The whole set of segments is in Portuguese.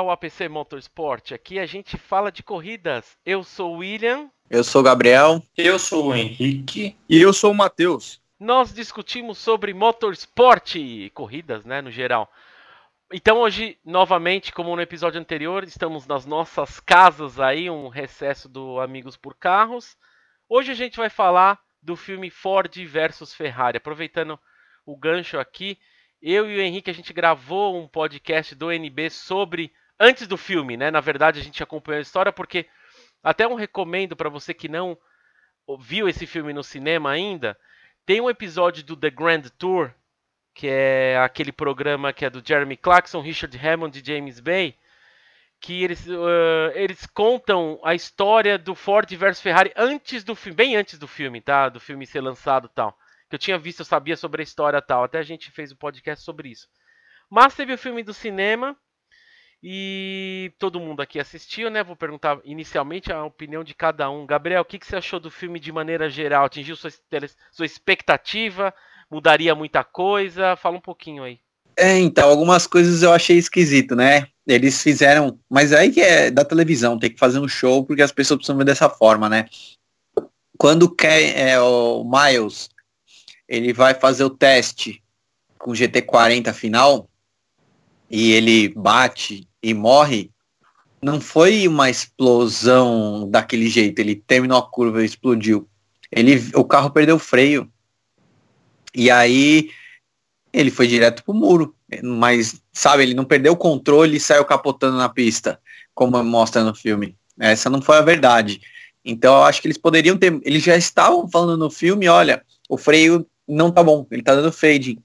ao APC Motorsport. Aqui a gente fala de corridas. Eu sou o William. Eu sou o Gabriel. Eu sou o Henrique. E eu sou o Matheus. Nós discutimos sobre motorsport e corridas, né, no geral. Então hoje, novamente, como no episódio anterior, estamos nas nossas casas aí, um recesso do Amigos por Carros. Hoje a gente vai falar do filme Ford versus Ferrari. Aproveitando o gancho aqui, eu e o Henrique a gente gravou um podcast do NB sobre antes do filme, né? Na verdade, a gente acompanhou a história porque até um recomendo para você que não viu esse filme no cinema ainda, tem um episódio do The Grand Tour, que é aquele programa que é do Jeremy Clarkson, Richard Hammond e James Bay, que eles, uh, eles contam a história do Ford versus Ferrari antes do filme, bem antes do filme, tá? Do filme ser lançado tal que eu tinha visto, eu sabia sobre a história tal. Até a gente fez um podcast sobre isso. Mas teve o filme do cinema e todo mundo aqui assistiu, né? Vou perguntar inicialmente a opinião de cada um. Gabriel, o que, que você achou do filme de maneira geral? Atingiu sua, sua expectativa? Mudaria muita coisa? Fala um pouquinho aí. É, então, algumas coisas eu achei esquisito, né? Eles fizeram, mas aí que é da televisão, tem que fazer um show porque as pessoas precisam ver dessa forma, né? Quando quer é, o Miles ele vai fazer o teste com o GT40 final e ele bate e morre, não foi uma explosão daquele jeito. Ele terminou a curva e explodiu. Ele, o carro perdeu o freio. E aí ele foi direto pro muro. Mas, sabe, ele não perdeu o controle e saiu capotando na pista, como mostra no filme. Essa não foi a verdade. Então eu acho que eles poderiam ter. Eles já estavam falando no filme, olha, o freio não tá bom, ele tá dando fade.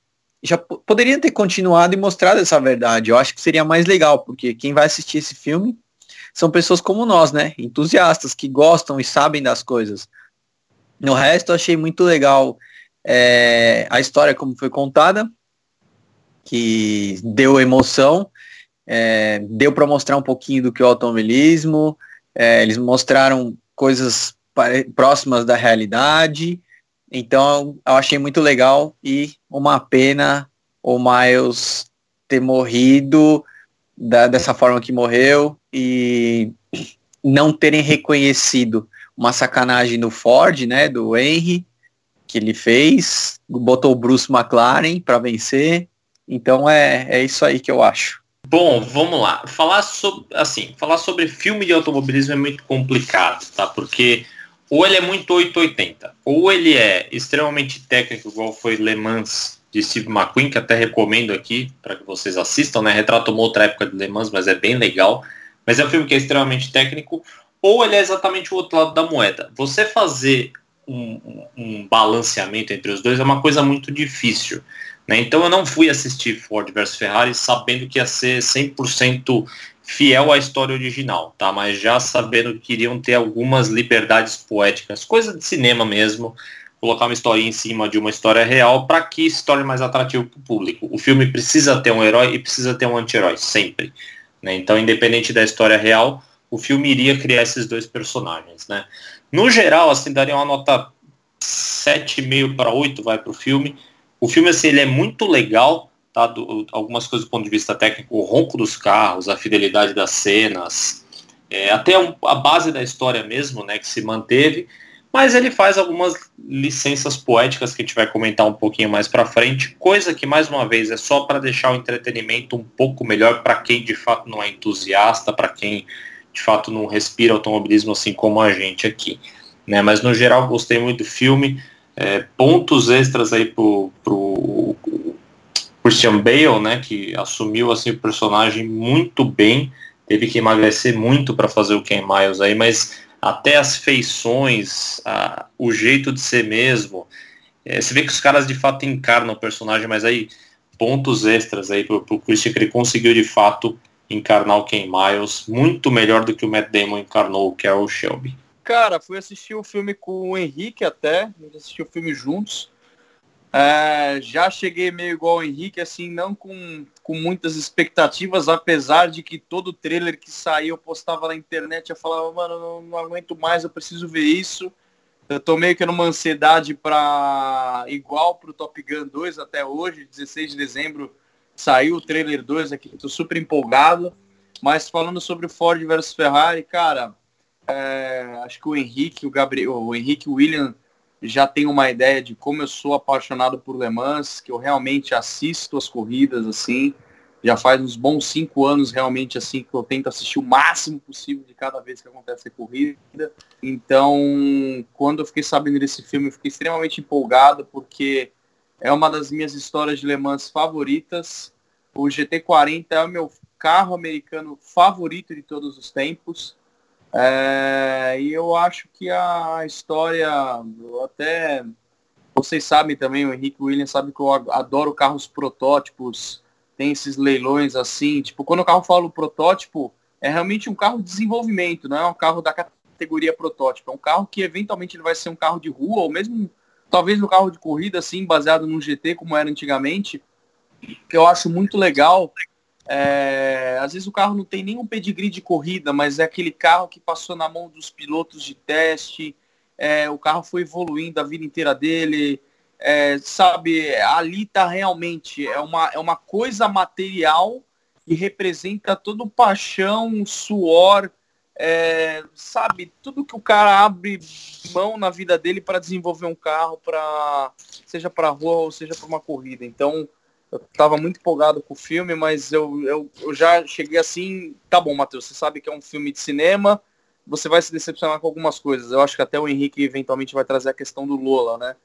Já poderia ter continuado e mostrado essa verdade. Eu acho que seria mais legal, porque quem vai assistir esse filme são pessoas como nós, né? Entusiastas que gostam e sabem das coisas. No resto, eu achei muito legal é, a história como foi contada, que deu emoção, é, deu para mostrar um pouquinho do que é o automobilismo, é, eles mostraram coisas próximas da realidade, então eu achei muito legal e uma pena o Miles ter morrido da, dessa forma que morreu e não terem reconhecido uma sacanagem do Ford, né, do Henry, que ele fez, botou o Bruce McLaren para vencer. Então é, é isso aí que eu acho. Bom, vamos lá. Falar sobre assim, falar sobre filme de automobilismo é muito complicado, tá? Porque ou ele é muito 880, ou ele é extremamente técnico, igual foi Le Mans de Steve McQueen, que até recomendo aqui para que vocês assistam, né? Retrata uma outra época de Le Mans, mas é bem legal. Mas é um filme que é extremamente técnico, ou ele é exatamente o outro lado da moeda. Você fazer um, um, balanceamento entre os dois é uma coisa muito difícil. Né? Então eu não fui assistir Ford versus Ferrari sabendo que ia ser 100% fiel à história original, tá? Mas já sabendo que iriam ter algumas liberdades poéticas, coisa de cinema mesmo, colocar uma historinha em cima de uma história real para que se torne mais atrativo para o público. O filme precisa ter um herói e precisa ter um anti-herói, sempre. Né? Então, independente da história real, o filme iria criar esses dois personagens. Né? No geral, assim, daria uma nota 7,5 para 8, vai para o filme. O filme, assim, ele é muito legal, tá? Do, algumas coisas do ponto de vista técnico, o ronco dos carros, a fidelidade das cenas, é, até um, a base da história mesmo, né, que se manteve, mas ele faz algumas licenças poéticas que a gente vai comentar um pouquinho mais para frente, coisa que mais uma vez é só para deixar o entretenimento um pouco melhor para quem de fato não é entusiasta, para quem de fato não respira automobilismo assim como a gente aqui. Né? Mas no geral gostei muito do filme. É, pontos extras aí pro, pro Christian Bale, né, que assumiu assim o personagem muito bem, teve que emagrecer muito para fazer o Ken Miles aí, mas até as feições, a, o jeito de ser mesmo, é, você vê que os caras de fato encarnam o personagem, mas aí pontos extras aí pro, pro Christian que ele conseguiu de fato encarnar o Ken Miles muito melhor do que o Matt Damon encarnou o Carol Shelby. Cara, fui assistir o filme com o Henrique até, a o filme juntos. É, já cheguei meio igual o Henrique, assim, não com, com muitas expectativas, apesar de que todo trailer que saiu eu postava na internet, eu falava, mano, não, não aguento mais, eu preciso ver isso. Eu tô meio que numa ansiedade para igual pro Top Gun 2 até hoje, 16 de dezembro, saiu o trailer 2 aqui, tô super empolgado. Mas falando sobre o Ford versus Ferrari, cara, é, acho que o Henrique, o Gabriel, o Henrique William já tem uma ideia de como eu sou apaixonado por Le Mans, que eu realmente assisto as corridas assim. Já faz uns bons cinco anos realmente assim que eu tento assistir o máximo possível de cada vez que acontece a corrida. Então, quando eu fiquei sabendo desse filme, eu fiquei extremamente empolgado porque é uma das minhas histórias de Le Mans favoritas. O GT40 é o meu carro americano favorito de todos os tempos. É, e eu acho que a história, até vocês sabem também, o Henrique Williams sabe que eu adoro carros protótipos, tem esses leilões assim, tipo, quando o carro fala protótipo, é realmente um carro de desenvolvimento, não é um carro da categoria protótipo, é um carro que eventualmente ele vai ser um carro de rua, ou mesmo talvez um carro de corrida, assim, baseado no GT, como era antigamente, que eu acho muito legal, é, às vezes o carro não tem nenhum pedigree de corrida, mas é aquele carro que passou na mão dos pilotos de teste, é, o carro foi evoluindo a vida inteira dele, é, sabe, ali tá realmente, é uma, é uma coisa material que representa todo o paixão, suor, é, sabe, tudo que o cara abre mão na vida dele para desenvolver um carro, para seja para rua ou seja para uma corrida. Então, eu estava muito empolgado com o filme, mas eu, eu, eu já cheguei assim, tá bom, Matheus, você sabe que é um filme de cinema, você vai se decepcionar com algumas coisas. Eu acho que até o Henrique eventualmente vai trazer a questão do Lola, né?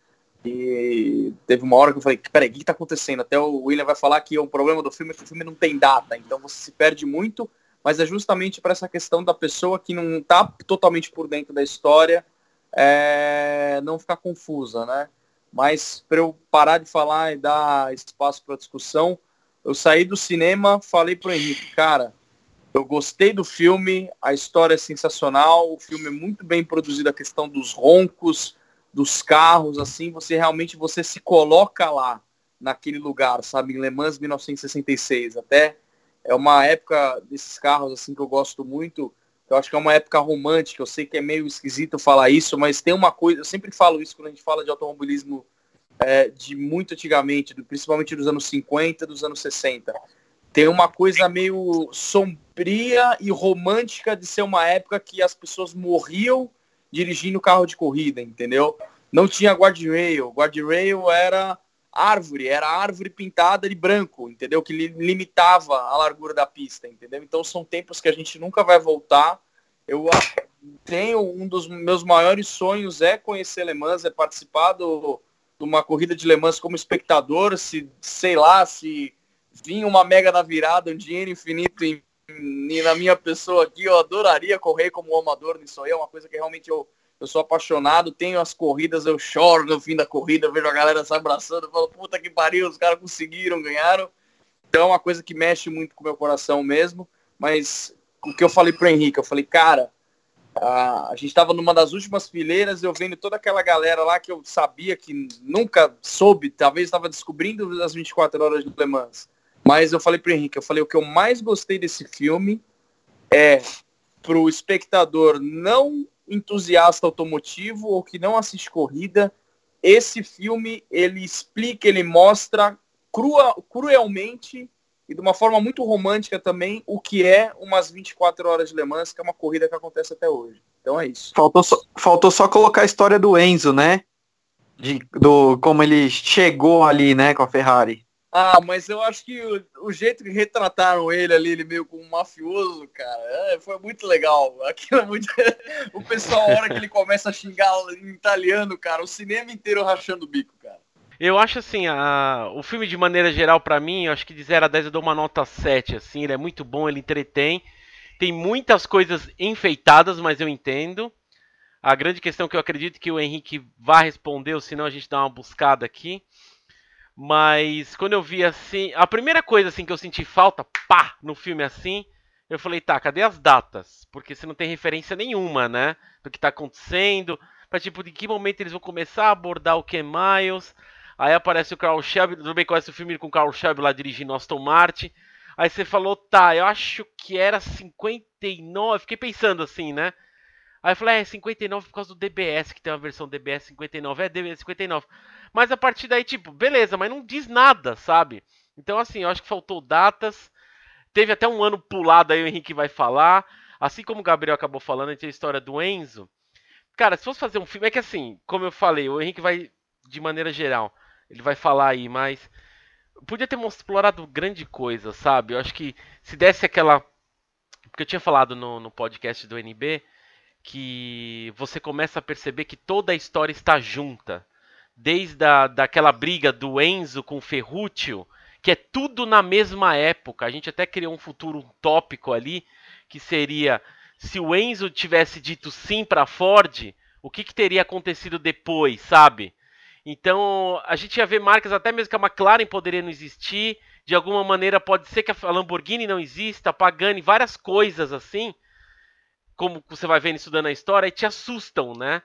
E teve uma hora que eu falei, peraí, o que está acontecendo? Até o William vai falar que o problema do filme é que o filme não tem data, então você se perde muito, mas é justamente para essa questão da pessoa que não está totalmente por dentro da história é, não ficar confusa, né? Mas para eu parar de falar e dar espaço para discussão, eu saí do cinema, falei pro Henrique, cara, eu gostei do filme, a história é sensacional, o filme é muito bem produzido, a questão dos roncos, dos carros, assim, você realmente você se coloca lá naquele lugar, sabe, em Le Mans 1966, até é uma época desses carros assim que eu gosto muito, eu acho que é uma época romântica, eu sei que é meio esquisito falar isso, mas tem uma coisa, eu sempre falo isso quando a gente fala de automobilismo é, de muito antigamente, do, principalmente dos anos 50, dos anos 60. Tem uma coisa meio sombria e romântica de ser uma época que as pessoas morriam dirigindo carro de corrida, entendeu? Não tinha guardrail. Guardrail era árvore, era árvore pintada de branco, entendeu? Que limitava a largura da pista, entendeu? Então são tempos que a gente nunca vai voltar. Eu tenho um dos meus maiores sonhos é conhecer Le Mans, é participar do, de uma corrida de Le Mans como espectador, se sei lá, se vinha uma mega da virada, um dinheiro infinito em, em, na minha pessoa aqui, eu adoraria correr como amador nisso aí, é uma coisa que realmente eu eu sou apaixonado, tenho as corridas, eu choro no fim da corrida, vejo a galera se abraçando, falo, puta que pariu, os caras conseguiram, ganharam. Então é uma coisa que mexe muito com o meu coração mesmo. Mas o que eu falei pro Henrique, eu falei, cara, a, gente estava numa das últimas fileiras, eu vendo toda aquela galera lá que eu sabia que nunca soube, talvez estava descobrindo as 24 horas de Le Mans. Mas eu falei pro Henrique, eu falei, o que eu mais gostei desse filme é pro espectador não entusiasta automotivo ou que não assiste corrida, esse filme ele explica, ele mostra crua, cruelmente e de uma forma muito romântica também o que é umas 24 horas de Le Mans, que é uma corrida que acontece até hoje. Então é isso. Faltou só, faltou só colocar a história do Enzo, né? De, do como ele chegou ali, né, com a Ferrari. Ah, mas eu acho que o, o, jeito que retrataram ele ali, ele meio como um mafioso, cara, é, foi muito legal. Aquilo é muito. o pessoal, a hora que ele começa a xingar em italiano, cara, o cinema inteiro rachando o bico, cara. Eu acho assim, a... o filme de maneira geral, para mim, eu acho que de 0 a 10 eu dou uma nota 7, assim, ele é muito bom, ele entretém. Tem muitas coisas enfeitadas, mas eu entendo. A grande questão que eu acredito que o Henrique vai responder, ou senão a gente dá uma buscada aqui mas quando eu vi assim, a primeira coisa assim que eu senti falta, pá, no filme assim, eu falei, tá, cadê as datas? Porque você não tem referência nenhuma, né? Do que tá acontecendo, para tipo, de que momento eles vão começar a abordar o que Miles. Aí aparece o Carl Shelby, tudo bem, conhece o filme com o Carl Shelby lá dirigindo Aston Martin. Aí você falou, tá, eu acho que era 59, fiquei pensando assim, né? Aí eu falei, é 59 por causa do DBS, que tem uma versão DBS 59. É DBS 59. Mas a partir daí, tipo, beleza, mas não diz nada, sabe? Então, assim, eu acho que faltou datas. Teve até um ano pulado aí, o Henrique vai falar. Assim como o Gabriel acabou falando, a gente tem a história do Enzo. Cara, se fosse fazer um filme, é que assim, como eu falei, o Henrique vai, de maneira geral, ele vai falar aí, mas podia ter explorado grande coisa, sabe? Eu acho que se desse aquela. Porque eu tinha falado no, no podcast do NB que você começa a perceber que toda a história está junta. Desde a, daquela briga do Enzo com o Ferrúcio, que é tudo na mesma época. A gente até criou um futuro utópico ali, que seria se o Enzo tivesse dito sim para Ford, o que, que teria acontecido depois, sabe? Então, a gente ia ver marcas até mesmo que a McLaren poderia não existir, de alguma maneira pode ser que a Lamborghini não exista, a Pagani, várias coisas assim, como você vai vendo estudando a história, e te assustam, né?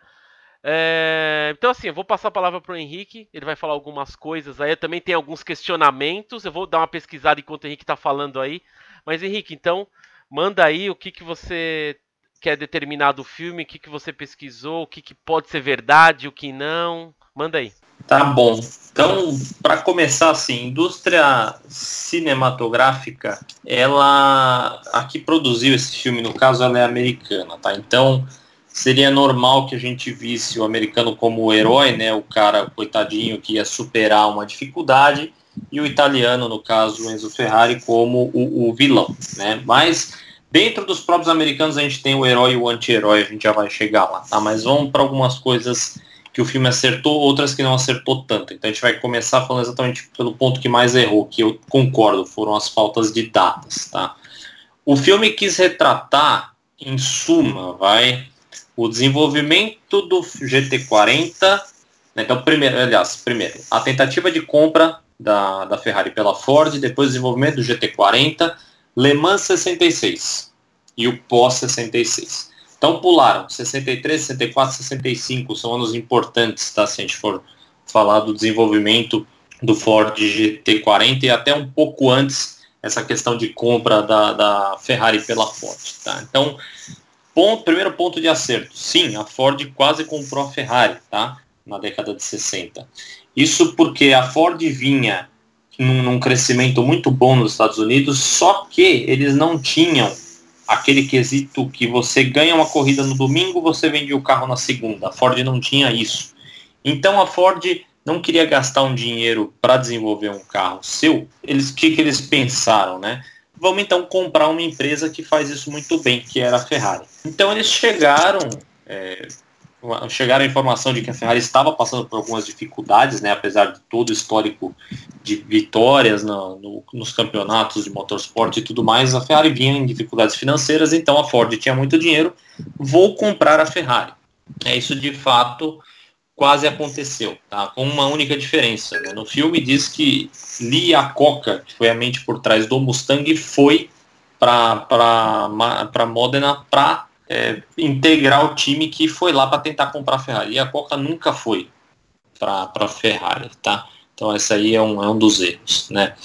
É, então, assim, eu vou passar a palavra para o Henrique, ele vai falar algumas coisas aí. Eu também tem alguns questionamentos, eu vou dar uma pesquisada enquanto o Henrique está falando aí. Mas, Henrique, então, manda aí o que, que você quer determinar do filme, o que, que você pesquisou, o que, que pode ser verdade, o que não. Manda aí. Tá bom. Então, para começar assim, indústria cinematográfica, ela a que produziu esse filme, no caso, ela é americana, tá? Então, seria normal que a gente visse o americano como o herói, né, o cara coitadinho que ia superar uma dificuldade, e o italiano, no caso, o Enzo Ferrari, como o, o vilão, né? Mas dentro dos próprios americanos a gente tem o herói e o anti-herói, a gente já vai chegar lá, tá? Mas vamos para algumas coisas que o filme acertou, outras que não acertou tanto. Então a gente vai começar falando exatamente pelo ponto que mais errou, que eu concordo, foram as faltas de datas, tá? O filme quis retratar, em suma, vai o desenvolvimento do GT40. Né? Então, primeiro, aliás, primeiro, a tentativa de compra da, da Ferrari pela Ford, depois o desenvolvimento do GT40, Le Mans 66 e o pós 66. Então pularam 63, 64, 65, são anos importantes, tá? Se a gente for falar do desenvolvimento do Ford GT40 e até um pouco antes essa questão de compra da, da Ferrari pela Ford, tá? Então Ponto, primeiro ponto de acerto. Sim, a Ford quase comprou a Ferrari, tá? Na década de 60. Isso porque a Ford vinha num, num crescimento muito bom nos Estados Unidos, só que eles não tinham aquele quesito que você ganha uma corrida no domingo, você vende o carro na segunda. A Ford não tinha isso. Então a Ford não queria gastar um dinheiro para desenvolver um carro seu. Eles que que eles pensaram, né? vamos então comprar uma empresa que faz isso muito bem, que era a Ferrari. Então eles chegaram, é, chegaram a informação de que a Ferrari estava passando por algumas dificuldades, né, apesar de todo o histórico de vitórias no, no, nos campeonatos de motorsport e tudo mais, a Ferrari vinha em dificuldades financeiras, então a Ford tinha muito dinheiro, vou comprar a Ferrari. É isso de fato quase aconteceu, tá? Com uma única diferença. Né? No filme diz que Lee Iacocca, que foi a mente por trás do Mustang, foi para Modena para é, integrar o time que foi lá para tentar comprar a Ferrari. E a Coca nunca foi para a Ferrari, tá? Então esse aí é um, é um dos erros, né?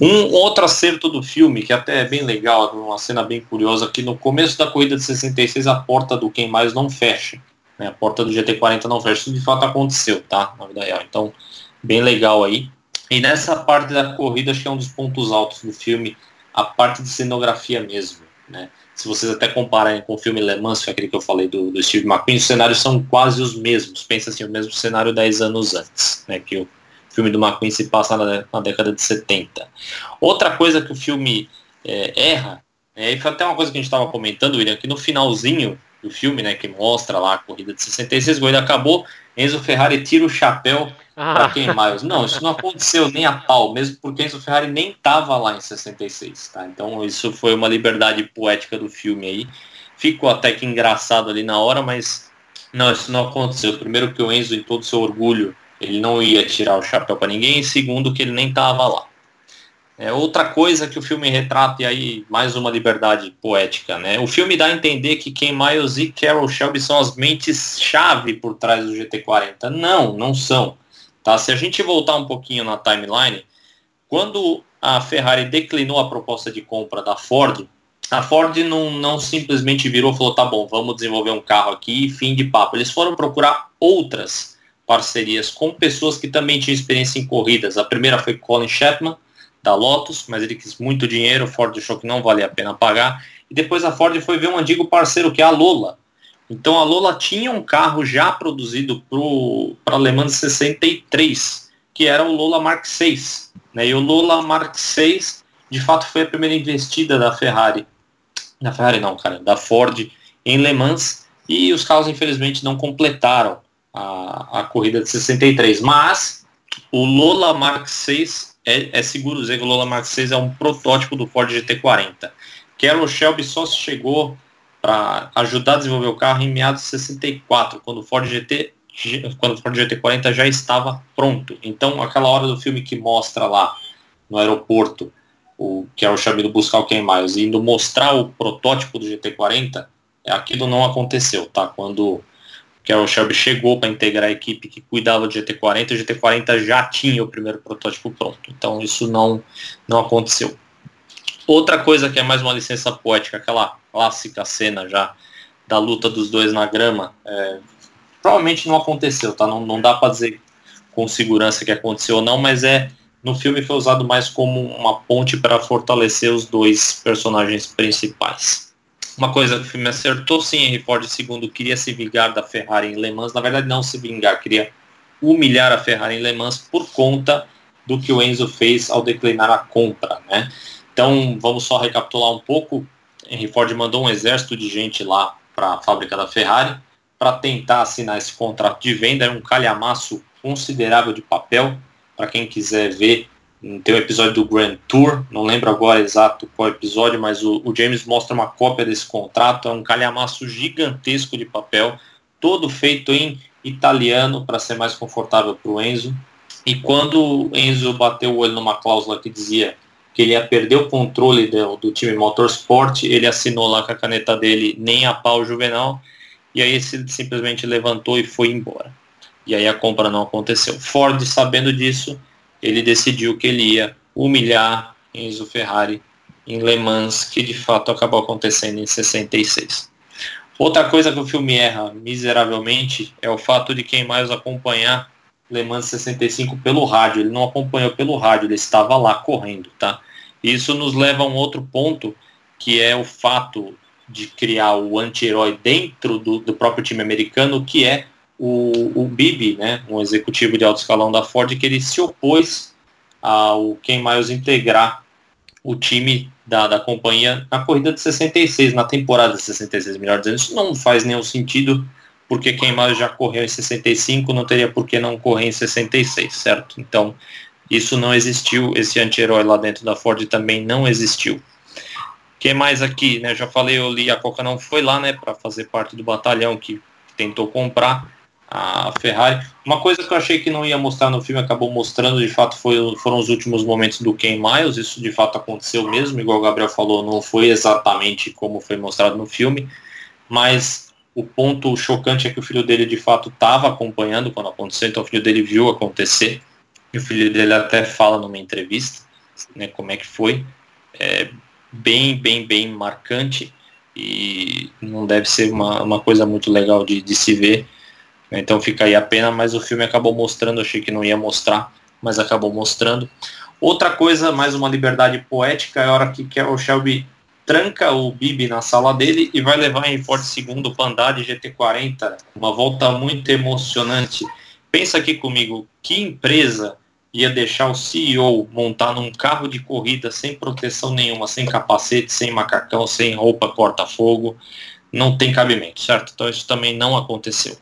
Um outro acerto do filme, que até é bem legal, uma cena bem curiosa, que no começo da corrida de 66 a porta do Quem Mais não fecha. Né? A porta do GT40 não fecha. Isso de fato aconteceu, tá? Na vida real. Então, bem legal aí. E nessa parte da corrida, acho que é um dos pontos altos do filme, a parte de cenografia mesmo. Né? Se vocês até compararem com o filme Le Mans, que é aquele que eu falei do, do Steve McQueen, os cenários são quase os mesmos. Pensa assim, o mesmo cenário 10 anos antes, né? Que o filme do McQueen se passa na, na década de 70. Outra coisa que o filme é, erra, é, e foi até uma coisa que a gente estava comentando, William, que no finalzinho do filme, né, que mostra lá a corrida de 66, corrida acabou, Enzo Ferrari tira o chapéu ah. para quem mais. Não, isso não aconteceu nem a pau, mesmo porque Enzo Ferrari nem estava lá em 66, tá? Então isso foi uma liberdade poética do filme aí. Ficou até que engraçado ali na hora, mas não, isso não aconteceu. Primeiro que o Enzo, em todo seu orgulho, ele não ia tirar o chapéu para ninguém, e segundo que ele nem estava lá. É outra coisa que o filme retrata, e aí mais uma liberdade poética, né? O filme dá a entender que Ken Miles e Carol Shelby são as mentes-chave por trás do GT40. Não, não são. Tá? Se a gente voltar um pouquinho na timeline, quando a Ferrari declinou a proposta de compra da Ford, a Ford não, não simplesmente virou e falou, tá bom, vamos desenvolver um carro aqui, fim de papo. Eles foram procurar outras parcerias com pessoas que também tinham experiência em corridas. A primeira foi Colin Chapman, da Lotus, mas ele quis muito dinheiro, Ford achou que não valia a pena pagar, e depois a Ford foi ver um antigo parceiro que é a Lola. Então a Lola tinha um carro já produzido para a Le Mans 63, que era o Lola Mark VI. Né? E o Lola Mark VI, de fato, foi a primeira investida da Ferrari. Da Ferrari não, cara, da Ford em Le Mans. E os carros, infelizmente, não completaram a, a corrida de 63. Mas o Lola Mark VI é, é seguro dizer que o Lola Mark VI é um protótipo do Ford GT40. Carroll Shelby só chegou para ajudar a desenvolver o carro em meados de 64, quando o Ford GT quando o Ford GT40 já estava pronto. Então, aquela hora do filme que mostra lá no aeroporto o Carroll Shelby do buscar o Ken Miles indo mostrar o protótipo do GT40, aquilo não aconteceu, tá? Quando Carol Shelby chegou para integrar a equipe que cuidava do GT40, o GT40 já tinha o primeiro protótipo pronto. Então isso não, não aconteceu. Outra coisa que é mais uma licença poética, aquela clássica cena já da luta dos dois na grama, é, provavelmente não aconteceu, tá? Não, não dá para dizer com segurança que aconteceu ou não, mas é no filme foi usado mais como uma ponte para fortalecer os dois personagens principais. Uma coisa que o filme acertou, sim, Henry Ford II queria se vingar da Ferrari em Le Mans. Na verdade, não se vingar, queria humilhar a Ferrari em Le Mans por conta do que o Enzo fez ao declinar a compra, né? Então, vamos só recapitular um pouco. Henry Ford mandou um exército de gente lá para a fábrica da Ferrari para tentar assinar esse contrato de venda. Era um calhamaço considerável de papel. Para quem quiser ver, tem um episódio do Grand Tour, não lembro agora exato qual episódio, mas o, o, James mostra uma cópia desse contrato, é um calhamaço gigantesco de papel, todo feito em italiano para ser mais confortável para o Enzo. E quando o Enzo bateu o olho numa cláusula que dizia que ele ia perder o controle do, do time Motorsport, ele assinou lá com a caneta dele nem a pau juvenal, e aí ele simplesmente levantou e foi embora. E aí a compra não aconteceu. Ford, sabendo disso, ele decidiu que ele ia humilhar Enzo Ferrari em Le Mans, que de fato acabou acontecendo em 66. Outra coisa que o filme erra miseravelmente é o fato de quem mais acompanhar Le Mans 65 pelo rádio. Ele não acompanhou pelo rádio, ele estava lá correndo, tá? Isso nos leva a um outro ponto, que é o fato de criar o anti-herói dentro do, do próprio time americano, que é o, o Bibi, né, um executivo de alto escalão da Ford, que ele se opôs ao Ken Miles integrar o time da, da companhia na corrida de 66, na temporada de 66, melhor dizendo. Isso não faz nenhum sentido, porque Ken Miles já correu em 65, não teria por que não correr em 66, certo? Então, isso não existiu, esse anti-herói lá dentro da Ford também não existiu. que mais aqui, né? Já falei, eu li, a Coca não foi lá, né, para fazer parte do batalhão que tentou comprar a Ferrari. Uma coisa que eu achei que não ia mostrar no filme, acabou mostrando, de fato, foi, foram os últimos momentos do Ken Miles, isso de fato aconteceu mesmo, igual o Gabriel falou, não foi exatamente como foi mostrado no filme, mas o ponto chocante é que o filho dele de fato estava acompanhando quando aconteceu, então o filho dele viu acontecer, e o filho dele até fala numa entrevista, né, como é que foi, é bem, bem, bem marcante, e não deve ser uma, uma coisa muito legal de, de se ver, então fica aí a pena, mas o filme acabou mostrando, achei que não ia mostrar, mas acabou mostrando. Outra coisa, mais uma liberdade poética, é a hora que o Shelby tranca o Bibi na sala dele e vai levar em Ford segundo para andar de GT40. Uma volta muito emocionante. Pensa aqui comigo, que empresa ia deixar o CEO montar num carro de corrida sem proteção nenhuma, sem capacete, sem macacão, sem roupa corta-fogo? Não tem cabimento, certo? Então isso também não aconteceu.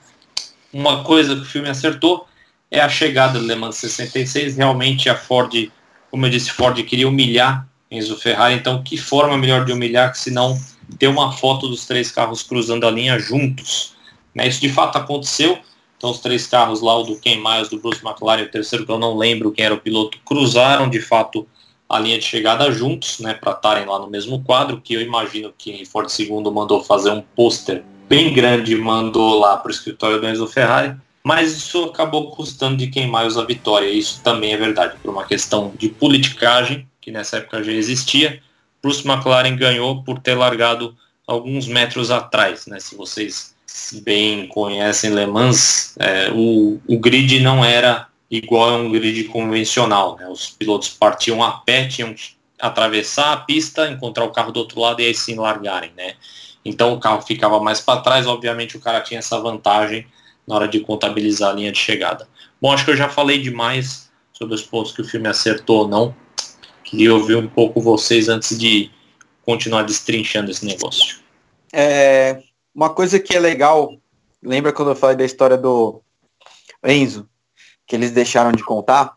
Uma coisa que o filme acertou é a chegada do Le Mans 66. Realmente a Ford, como eu disse, Ford queria humilhar Enzo Ferrari. Então, que forma melhor de humilhar que se não ter uma foto dos três carros cruzando a linha juntos? Né? Isso de fato aconteceu. Então, os três carros lá, o do Ken Miles, do Bruce McLaren, o terceiro que eu não lembro quem era o piloto, cruzaram de fato a linha de chegada juntos, né, para estarem lá no mesmo quadro, que eu imagino que Ford II mandou fazer um pôster bem grande mandou lá para o escritório do Enzo Ferrari, mas isso acabou custando de quem mais a vitória. Isso também é verdade, por uma questão de politicagem, que nessa época já existia. Bruce McLaren ganhou por ter largado alguns metros atrás. Né? Se vocês bem conhecem Le Mans, é, o, o grid não era igual a um grid convencional. Né? Os pilotos partiam a pé, tinham que atravessar a pista, encontrar o carro do outro lado e aí sim largarem. Né? Então o carro ficava mais para trás, obviamente o cara tinha essa vantagem na hora de contabilizar a linha de chegada. Bom, acho que eu já falei demais sobre os pontos que o filme acertou ou não. Queria ouvir um pouco vocês antes de continuar destrinchando esse negócio. É, uma coisa que é legal, lembra quando eu falei da história do Enzo, que eles deixaram de contar?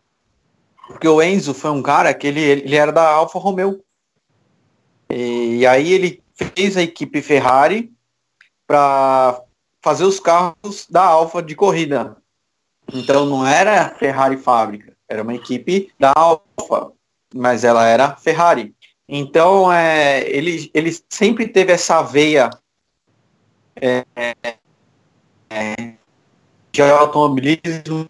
Porque o Enzo foi um cara que ele, ele era da Alfa Romeo. E, e aí ele fez a equipe Ferrari para fazer os carros da Alfa de corrida. Então não era Ferrari fábrica, era uma equipe da Alfa, mas ela era Ferrari. Então é, ele, ele sempre teve essa veia é, é, de automobilismo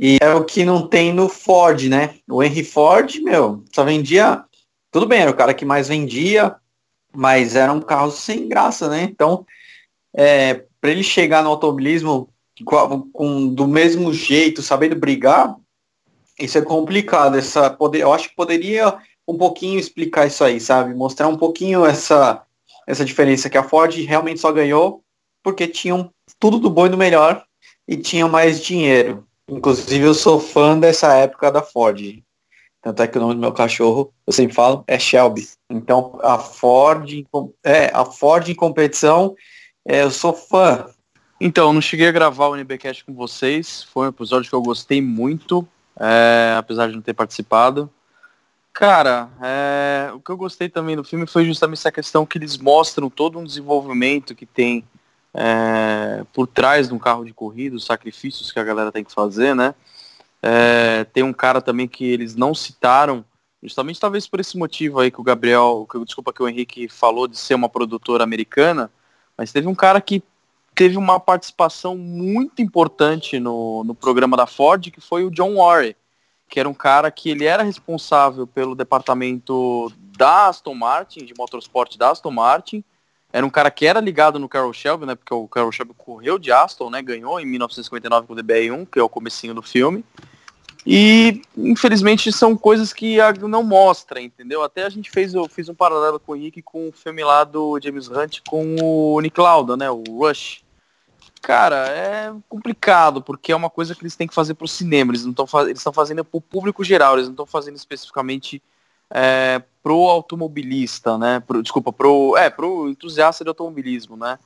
e é o que não tem no Ford, né? O Henry Ford, meu, só vendia. Tudo bem, era o cara que mais vendia, mas era um carro sem graça, né? Então, é, para ele chegar no automobilismo com, com, do mesmo jeito, sabendo brigar, isso é complicado. Essa, poder, eu acho que poderia um pouquinho explicar isso aí, sabe? Mostrar um pouquinho essa, essa diferença que a Ford realmente só ganhou porque tinham tudo do bom e do melhor e tinham mais dinheiro. Inclusive eu sou fã dessa época da Ford. Tanto é que o nome do meu cachorro, eu sempre falo, é Shelby. Então a Ford, é, a Ford em competição, é, eu sou fã. Então, não cheguei a gravar o NBcast com vocês. Foi um episódio que eu gostei muito, é, apesar de não ter participado. Cara, é, o que eu gostei também do filme foi justamente essa questão que eles mostram todo um desenvolvimento que tem é, por trás de um carro de corrida, os sacrifícios que a galera tem que fazer, né? É, tem um cara também que eles não citaram, justamente talvez por esse motivo aí que o Gabriel, que, desculpa que o Henrique falou de ser uma produtora americana, mas teve um cara que teve uma participação muito importante no, no programa da Ford, que foi o John Warren que era um cara que ele era responsável pelo departamento da Aston Martin, de motorsport da Aston Martin. Era um cara que era ligado no Carroll Shelby, né? Porque o Carroll Shelby correu de Aston, né? Ganhou em 1959 com o DBR1, que é o comecinho do filme. E infelizmente são coisas que não mostra, entendeu? Até a gente fez, eu fiz um paralelo com o Henrique com o filme lá do James Hunt com o Nick Lauda, né? O Rush. Cara, é complicado, porque é uma coisa que eles têm que fazer para o cinema. Eles não estão eles estão fazendo para o público geral, eles não estão fazendo especificamente é, pro automobilista, né? Pro, desculpa, pro, é, pro entusiasta de automobilismo, né?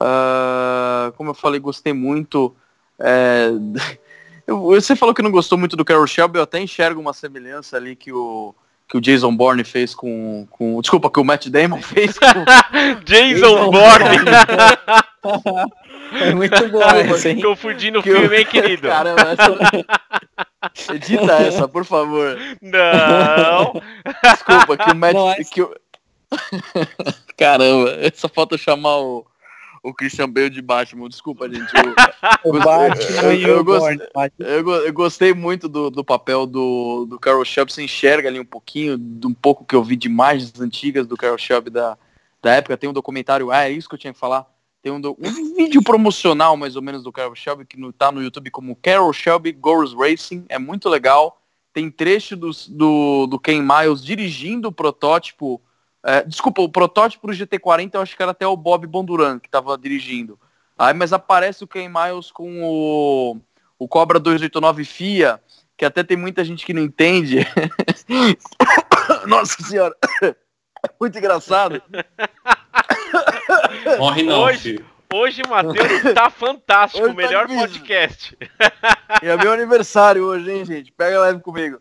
Uh, como eu falei, gostei muito. É, eu, você falou que não gostou muito do Carol Shelby, eu até enxergo uma semelhança ali que o que o Jason Bourne fez com, com desculpa que o Matt Damon fez com Jason Bourne É muito bom essa, hein? Confundindo o filme, hein, querido? Caramba, essa... Edita essa, por favor. Não. Desculpa, que o Matt... Não, que o... Caramba, só falta chamar o, o Christian Bale de Batman. Desculpa, gente. Eu, eu, eu, gostei, eu, eu, gostei muito do, do papel do, do Carol Shelby. Você enxerga ali um pouquinho, de um pouco que eu vi de imagens antigas do Carol Shelby da, da época. Tem um documentário, ah, é isso que eu tinha que falar tem um, um vídeo promocional, mais ou menos, do Carol Shelby, que no, tá no YouTube como Carol Shelby Goes Racing. É muito legal. Tem trecho do, do, do Ken Miles dirigindo o protótipo. É, desculpa, o protótipo do GT40 eu acho que era até o Bob Bonduran que estava dirigindo. Aí, mas aparece o Ken Miles com o, o Cobra 289 FIA, que até tem muita gente que não entende. Nossa senhora, muito engraçado. Morre não, hoje, filho. Hoje o Matheus tá fantástico, o tá melhor tá podcast. E é meu aniversário hoje, hein, gente? Pega leve comigo.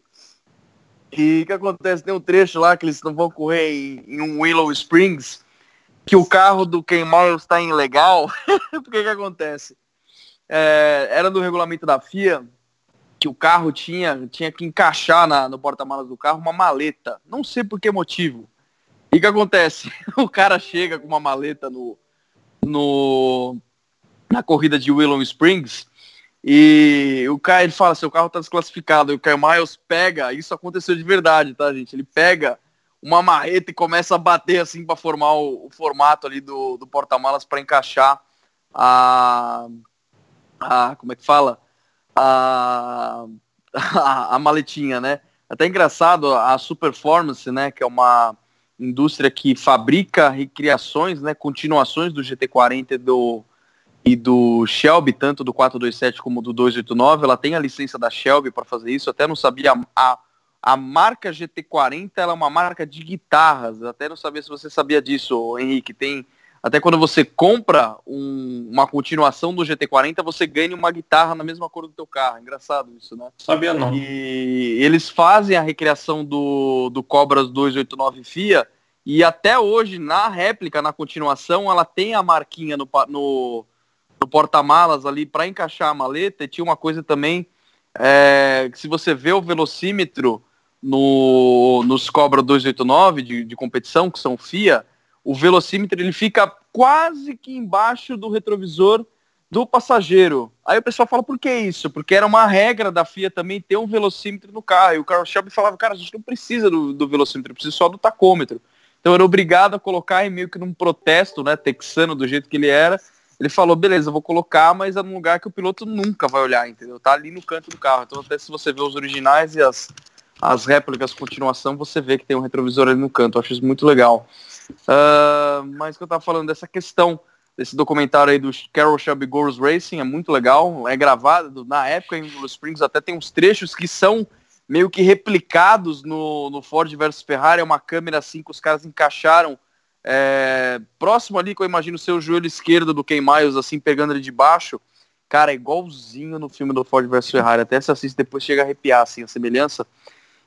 E o que acontece? Tem um trecho lá que eles não vão correr em, em um Willow Springs, que o carro do Ken Miles está ilegal. o que que acontece? É, era do regulamento da FIA que o carro tinha, tinha que encaixar na, no porta-malas do carro uma maleta. Não sei por que motivo. E o que acontece? O cara chega com uma maleta no, no na corrida de Willow Springs e o cara ele fala, seu carro está desclassificado. E o Kyle Miles pega, isso aconteceu de verdade, tá, gente? Ele pega uma marreta e começa a bater assim para formar o, o, formato ali do, do porta-malas para encaixar a, a. Como é que fala? a, a, a maletinha, né? Até engraçado, a Superformance, né, que é uma indústria que fabrica recriações, né, continuações do GT40 e do, e do Shelby, tanto do 427 como do 289, ela tem a licença da Shelby para fazer isso, até não sabia, a, a marca GT40 ela é uma marca de guitarras, até não sabia se você sabia disso, Henrique, tem até quando você compra um, uma continuação do GT40, você ganha uma guitarra na mesma cor do teu carro. Engraçado isso, né? Sabia não. E eles fazem a recriação do, do Cobras 289 FIA e até hoje, na réplica, na continuação, ela tem a marquinha no, no, no porta-malas ali para encaixar a maleta. E tinha uma coisa também, é, que se você vê o velocímetro no, nos Cobra 289 de, de competição, que são FIA, o velocímetro ele fica quase que embaixo do retrovisor do passageiro. Aí o pessoal fala, por que isso? Porque era uma regra da FIA também ter um velocímetro no carro. E o Carlos Shelby falava, cara, a gente não precisa do, do velocímetro, precisa só do tacômetro. Então era obrigado a colocar em meio que num protesto, né, texano do jeito que ele era. Ele falou, beleza, vou colocar, mas é num lugar que o piloto nunca vai olhar, entendeu? Tá ali no canto do carro. Então até se você vê os originais e as, as réplicas continuação, você vê que tem um retrovisor ali no canto. Eu acho isso muito legal. Uh, mas que eu tava falando dessa questão desse documentário aí do Carol Shelby Girls Racing, é muito legal, é gravado na época em Blue Springs, até tem uns trechos que são meio que replicados no, no Ford versus Ferrari, é uma câmera assim que os caras encaixaram é, próximo ali, que eu imagino ser o joelho esquerdo do Ken Miles, assim, pegando ele de baixo, cara, é igualzinho no filme do Ford versus Ferrari, até se assiste depois chega a arrepiar, assim, a semelhança,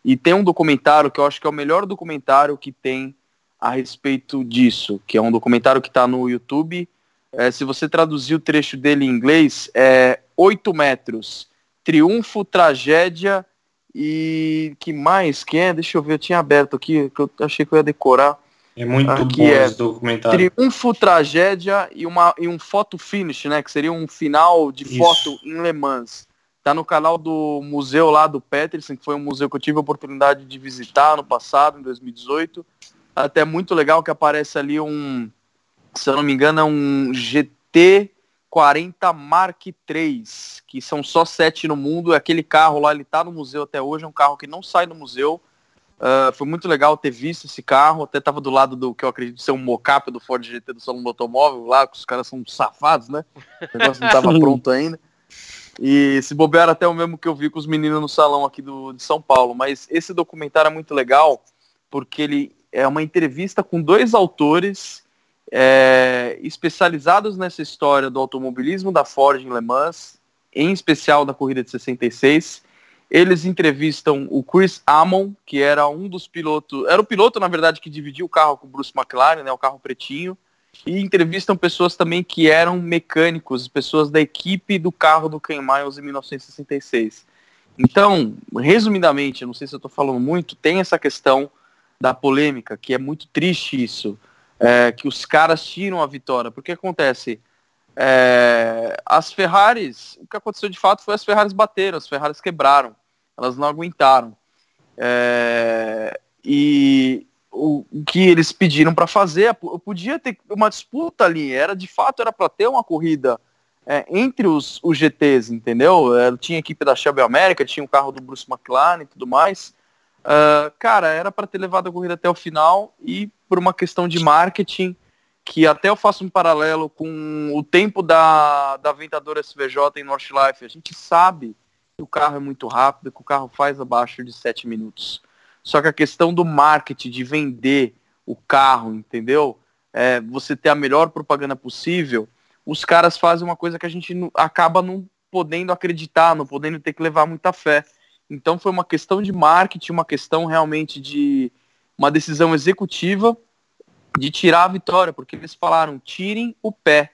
e tem um documentário que eu acho que é o melhor documentário que tem a respeito disso, que é um documentário que está no YouTube. É, se você traduzir o trecho dele em inglês, é 8 metros, triunfo, tragédia e que mais? Que é? Deixa eu ver, eu tinha aberto aqui, que eu achei que eu ia decorar. É muito aqui bom é esse documentário. Triunfo, tragédia e, uma, e um foto finish, né? Que seria um final de Isso. foto em Le Mans. Tá no canal do museu lá do Peterson, que foi um museu que eu tive a oportunidade de visitar no passado, em 2018 até muito legal que aparece ali um, se eu não me engano, é um GT 40 Mark III, que são só sete no mundo. Aquele carro lá, ele tá no museu até hoje, é um carro que não sai do museu. Uh, foi muito legal ter visto esse carro, até tava do lado do que eu acredito ser um mocap do Ford GT do Salão do Automóvel, lá, que os caras são safados, né? O negócio não tava pronto ainda. E se bobear até o mesmo que eu vi com os meninos no salão aqui do, de São Paulo. Mas esse documentário é muito legal, porque ele é uma entrevista com dois autores é, especializados nessa história do automobilismo da Ford em Le Mans, em especial da corrida de 66. Eles entrevistam o Chris Amon, que era um dos pilotos, era o piloto, na verdade, que dividiu o carro com o Bruce McLaren, né, o carro pretinho, e entrevistam pessoas também que eram mecânicos, pessoas da equipe do carro do Ken Miles em 1966. Então, resumidamente, não sei se eu estou falando muito, tem essa questão da polêmica, que é muito triste isso, é, que os caras tiram a vitória. Porque acontece, é, as Ferraris, o que aconteceu de fato foi as Ferraris bateram, as Ferraris quebraram, elas não aguentaram. É, e o, o, que eles pediram para fazer, podia ter uma disputa ali, era de fato era para ter uma corrida é, entre os, os GTs, entendeu? É, tinha a equipe da Shelby América, tinha o carro do Bruce McLaren e tudo mais. Uh, cara, era para ter levado a corrida até o final e por uma questão de marketing, que até eu faço um paralelo com o tempo da, da Aventador SVJ em Northlife. A gente sabe que o carro é muito rápido, que o carro faz abaixo de 7 minutos. Só que a questão do marketing, de vender o carro, entendeu? É, você ter a melhor propaganda possível, os caras fazem uma coisa que a gente acaba não podendo acreditar, não podendo ter que levar muita fé então foi uma questão de marketing, uma questão realmente de uma decisão executiva de tirar a vitória, porque eles falaram, tirem o pé.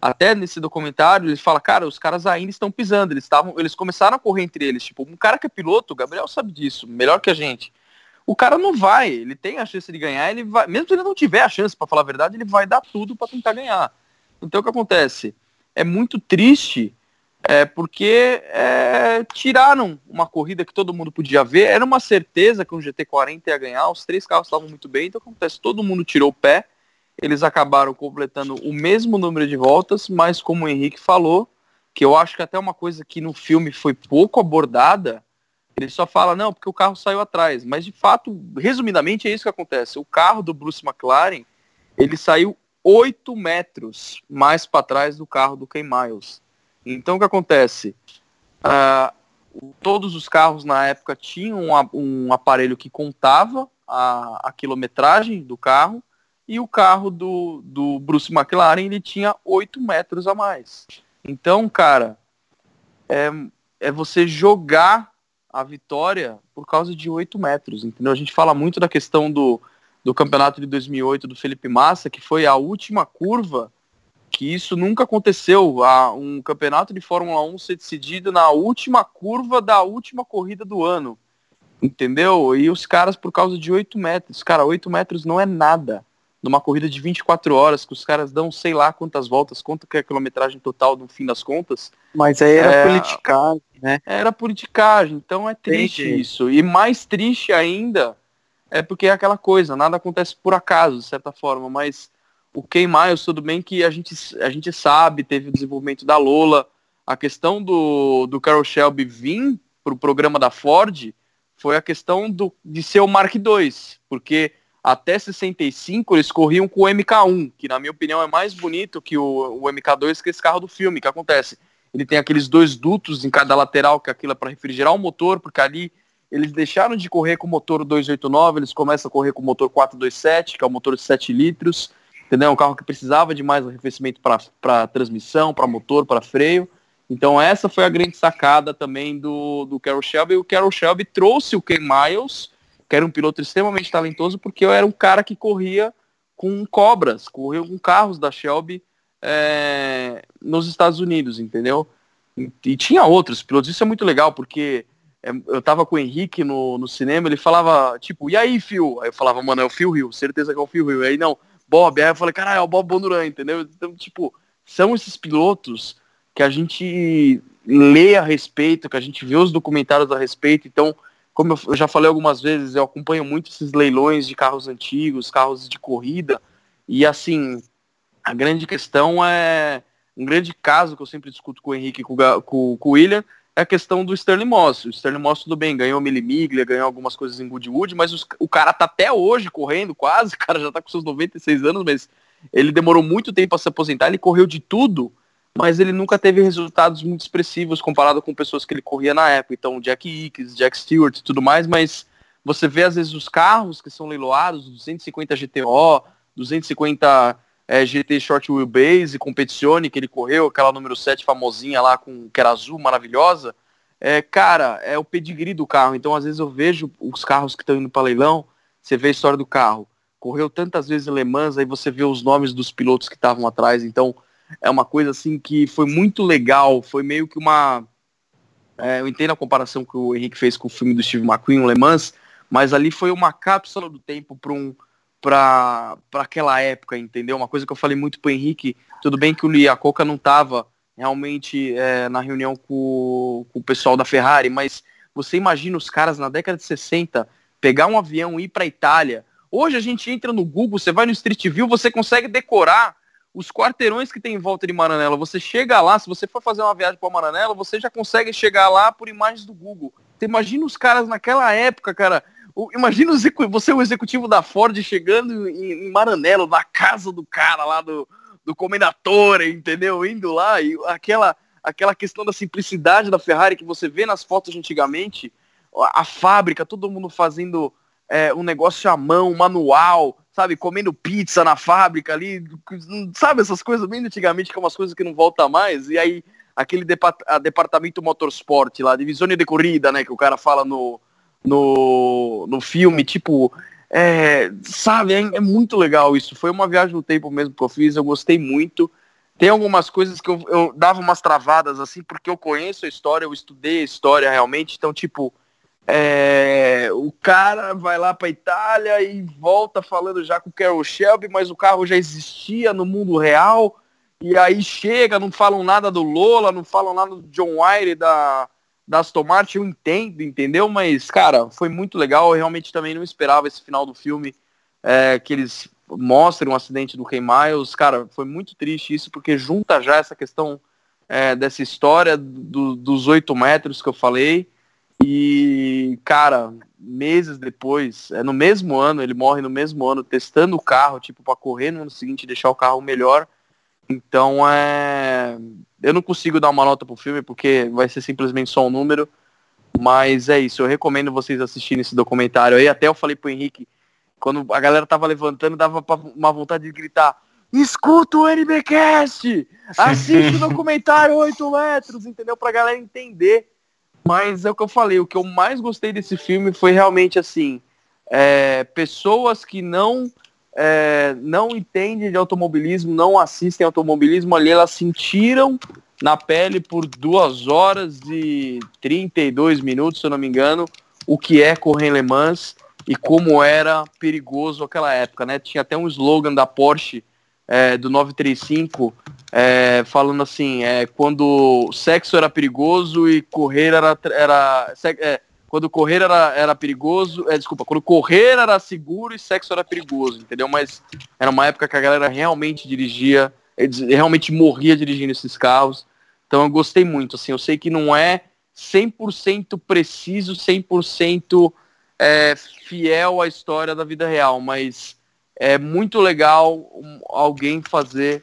Até nesse documentário, eles falam, cara, os caras ainda estão pisando, eles estavam, eles começaram a correr entre eles, tipo, um cara que é piloto, o Gabriel sabe disso, melhor que a gente. O cara não vai, ele tem a chance de ganhar, ele vai, mesmo se ele não tiver a chance, para falar a verdade, ele vai dar tudo para tentar ganhar. Então o que acontece? É muito triste é, porque é, tiraram uma corrida que todo mundo podia ver. Era uma certeza que o GT40 ia ganhar, os três carros estavam muito bem, então acontece, todo mundo tirou o pé. Eles acabaram completando o mesmo número de voltas, mas como o Henrique falou, que eu acho que até uma coisa que no filme foi pouco abordada, ele só fala, não, porque o carro saiu atrás. Mas de fato, resumidamente, é isso que acontece. O carro do Bruce McLaren, ele saiu 8 metros mais para trás do carro do Ken Miles. Então o que acontece? Uh, todos os carros na época tinham um, um aparelho que contava a, a, quilometragem do carro e o carro do, do Bruce McLaren ele tinha 8 metros a mais. Então, cara, é, é você jogar a vitória por causa de 8 metros, entendeu? A gente fala muito da questão do, do campeonato de 2008 do Felipe Massa, que foi a última curva, que isso nunca aconteceu, a, um campeonato de Fórmula 1 ser decidido na última curva da última corrida do ano, entendeu? E os caras, por causa de 8 metros, cara, 8 metros não é nada numa corrida de 24 horas, que os caras dão sei lá quantas voltas, quanto que é a quilometragem total no fim das contas. Mas aí era é, politicagem, né? Era politicagem, então é triste Entendi. isso. E mais triste ainda é porque é aquela coisa, nada acontece por acaso, de certa forma, mas o Ken Miles, tudo bem que a gente, a gente sabe, teve o desenvolvimento da Lola, a questão do, do Carol Shelby vir para o programa da Ford foi a questão do, de ser o Mark II, porque até 65 eles corriam com o MK1, que na minha opinião é mais bonito que o, o MK2, que é esse carro do filme, que acontece. Ele tem aqueles dois dutos em cada lateral, que aquilo é para refrigerar o motor, porque ali eles deixaram de correr com o motor 289, eles começam a correr com o motor 427, que é o motor de 7 litros, entendeu? Um carro que precisava de mais arrefecimento para transmissão, para motor, para freio. Então essa foi a grande sacada também do, do Carroll Shelby. O Carroll Shelby trouxe o Ken Miles, que era um piloto extremamente talentoso, porque eu era um cara que corria com cobras, corria com carros da Shelby é, nos Estados Unidos, entendeu? E, e tinha outros pilotos, isso é muito legal, porque é, eu tava com o Henrique no, no cinema, ele falava, tipo, e aí, Phil? Aí eu falava, mano, é o Phil Hill, certeza que é o Phil Hill. Aí não, Bob. Aí eu falei, caralho, é o Bob Bonduran, entendeu? Então, tipo, são esses pilotos que a gente lê a respeito, que a gente vê os documentários a respeito. Então, como eu já falei algumas vezes, eu acompanho muito esses leilões de carros antigos, carros de corrida. E assim, a grande questão é. Um grande caso que eu sempre discuto com o Henrique e com, com, com o William a questão do Sterling Moss. O Sterling Moss, tudo bem, ganhou Milimiglia, ganhou algumas coisas em Goodwood, mas os, o cara tá até hoje correndo, quase, o cara já tá com seus 96 anos, mas ele demorou muito tempo para se aposentar, ele correu de tudo, mas ele nunca teve resultados muito expressivos comparado com pessoas que ele corria na época. Então, Jack Ickes, Jack Stewart e tudo mais, mas você vê às vezes os carros que são leiloados, 250 GTO, 250 é, GT Short Wheelbase, Competizione, que ele correu, aquela número 7 famosinha lá, com, que era azul, maravilhosa, é, cara, é o pedigree do carro. Então, às vezes eu vejo os carros que estão indo para leilão, você vê a história do carro. Correu tantas vezes em Le Mans, aí você vê os nomes dos pilotos que estavam atrás. Então, é uma coisa assim que foi muito legal. Foi meio que uma. É, eu entendo a comparação que o Henrique fez com o filme do Steve McQueen, o Le Mans, mas ali foi uma cápsula do tempo para um para aquela época, entendeu? Uma coisa que eu falei muito pro Henrique, tudo bem que o Liacoca não estava realmente é, na reunião com, com, o pessoal da Ferrari, mas você imagina os caras na década de 60 pegar um avião e ir para Itália. Hoje a gente entra no Google, você vai no Street View, você consegue decorar os quarteirões que tem em volta de Maranello. Você chega lá, se você for fazer uma viagem para Maranello, você já consegue chegar lá por imagens do Google. Você imagina os caras naquela época, cara, Imagina você, o executivo da Ford, chegando em, Maranello, na casa do cara lá do, do Comendatore, entendeu? Indo lá e aquela, aquela questão da simplicidade da Ferrari que você vê nas fotos antigamente, a, a fábrica, todo mundo fazendo é, um negócio à mão, manual, sabe? Comendo pizza na fábrica ali, sabe? Essas coisas bem antigamente, que é umas coisas que não volta mais. E aí, aquele departamento motorsport lá, divisão de corrida, né? Que o cara fala no, no, no filme, tipo, é, sabe, é, é, muito legal isso. Foi uma viagem no tempo mesmo que eu fiz, eu gostei muito. Tem algumas coisas que eu, eu dava umas travadas, assim, porque eu conheço a história, eu estudei a história realmente, então, tipo, é, o cara vai lá para Itália e volta falando já com o Carol Shelby, mas o carro já existia no mundo real. E aí chega, não falam nada do Lola, não falam nada do John Wire da, da Aston Martin, eu entendo, entendeu? Mas, cara, foi muito legal. Eu realmente também não esperava esse final do filme é, que eles mostrem um acidente do Ken Miles. Cara, foi muito triste isso, porque junta já essa questão é, dessa história do, dos oito metros que eu falei. E, cara, meses depois, é no mesmo ano, ele morre no mesmo ano, testando o carro, tipo, para correr no ano seguinte deixar o carro melhor. Então, é. Eu não consigo dar uma nota pro filme, porque vai ser simplesmente só um número. Mas é isso, eu recomendo vocês assistirem esse documentário aí. Até eu falei pro Henrique, quando a galera tava levantando, dava uma vontade de gritar: escuta o NBcast! Assiste o documentário 8 metros, entendeu? Pra galera entender. Mas é o que eu falei, o que eu mais gostei desse filme foi realmente assim, é, pessoas que não é, não entendem de automobilismo, não assistem automobilismo ali, elas sentiram na pele por duas horas e 32 minutos, se eu não me engano, o que é correr em Le Mans e como era perigoso aquela época, né? Tinha até um slogan da Porsche é, do 935 é, falando assim, é, quando sexo era perigoso e correr era, era é, quando correr era, era perigoso, é, desculpa, quando correr era seguro e sexo era perigoso, entendeu? Mas era uma época que a galera realmente dirigia, realmente morria dirigindo esses carros. Então eu gostei muito, assim, eu sei que não é 100% preciso, 100% é, fiel à história da vida real, mas é muito legal alguém fazer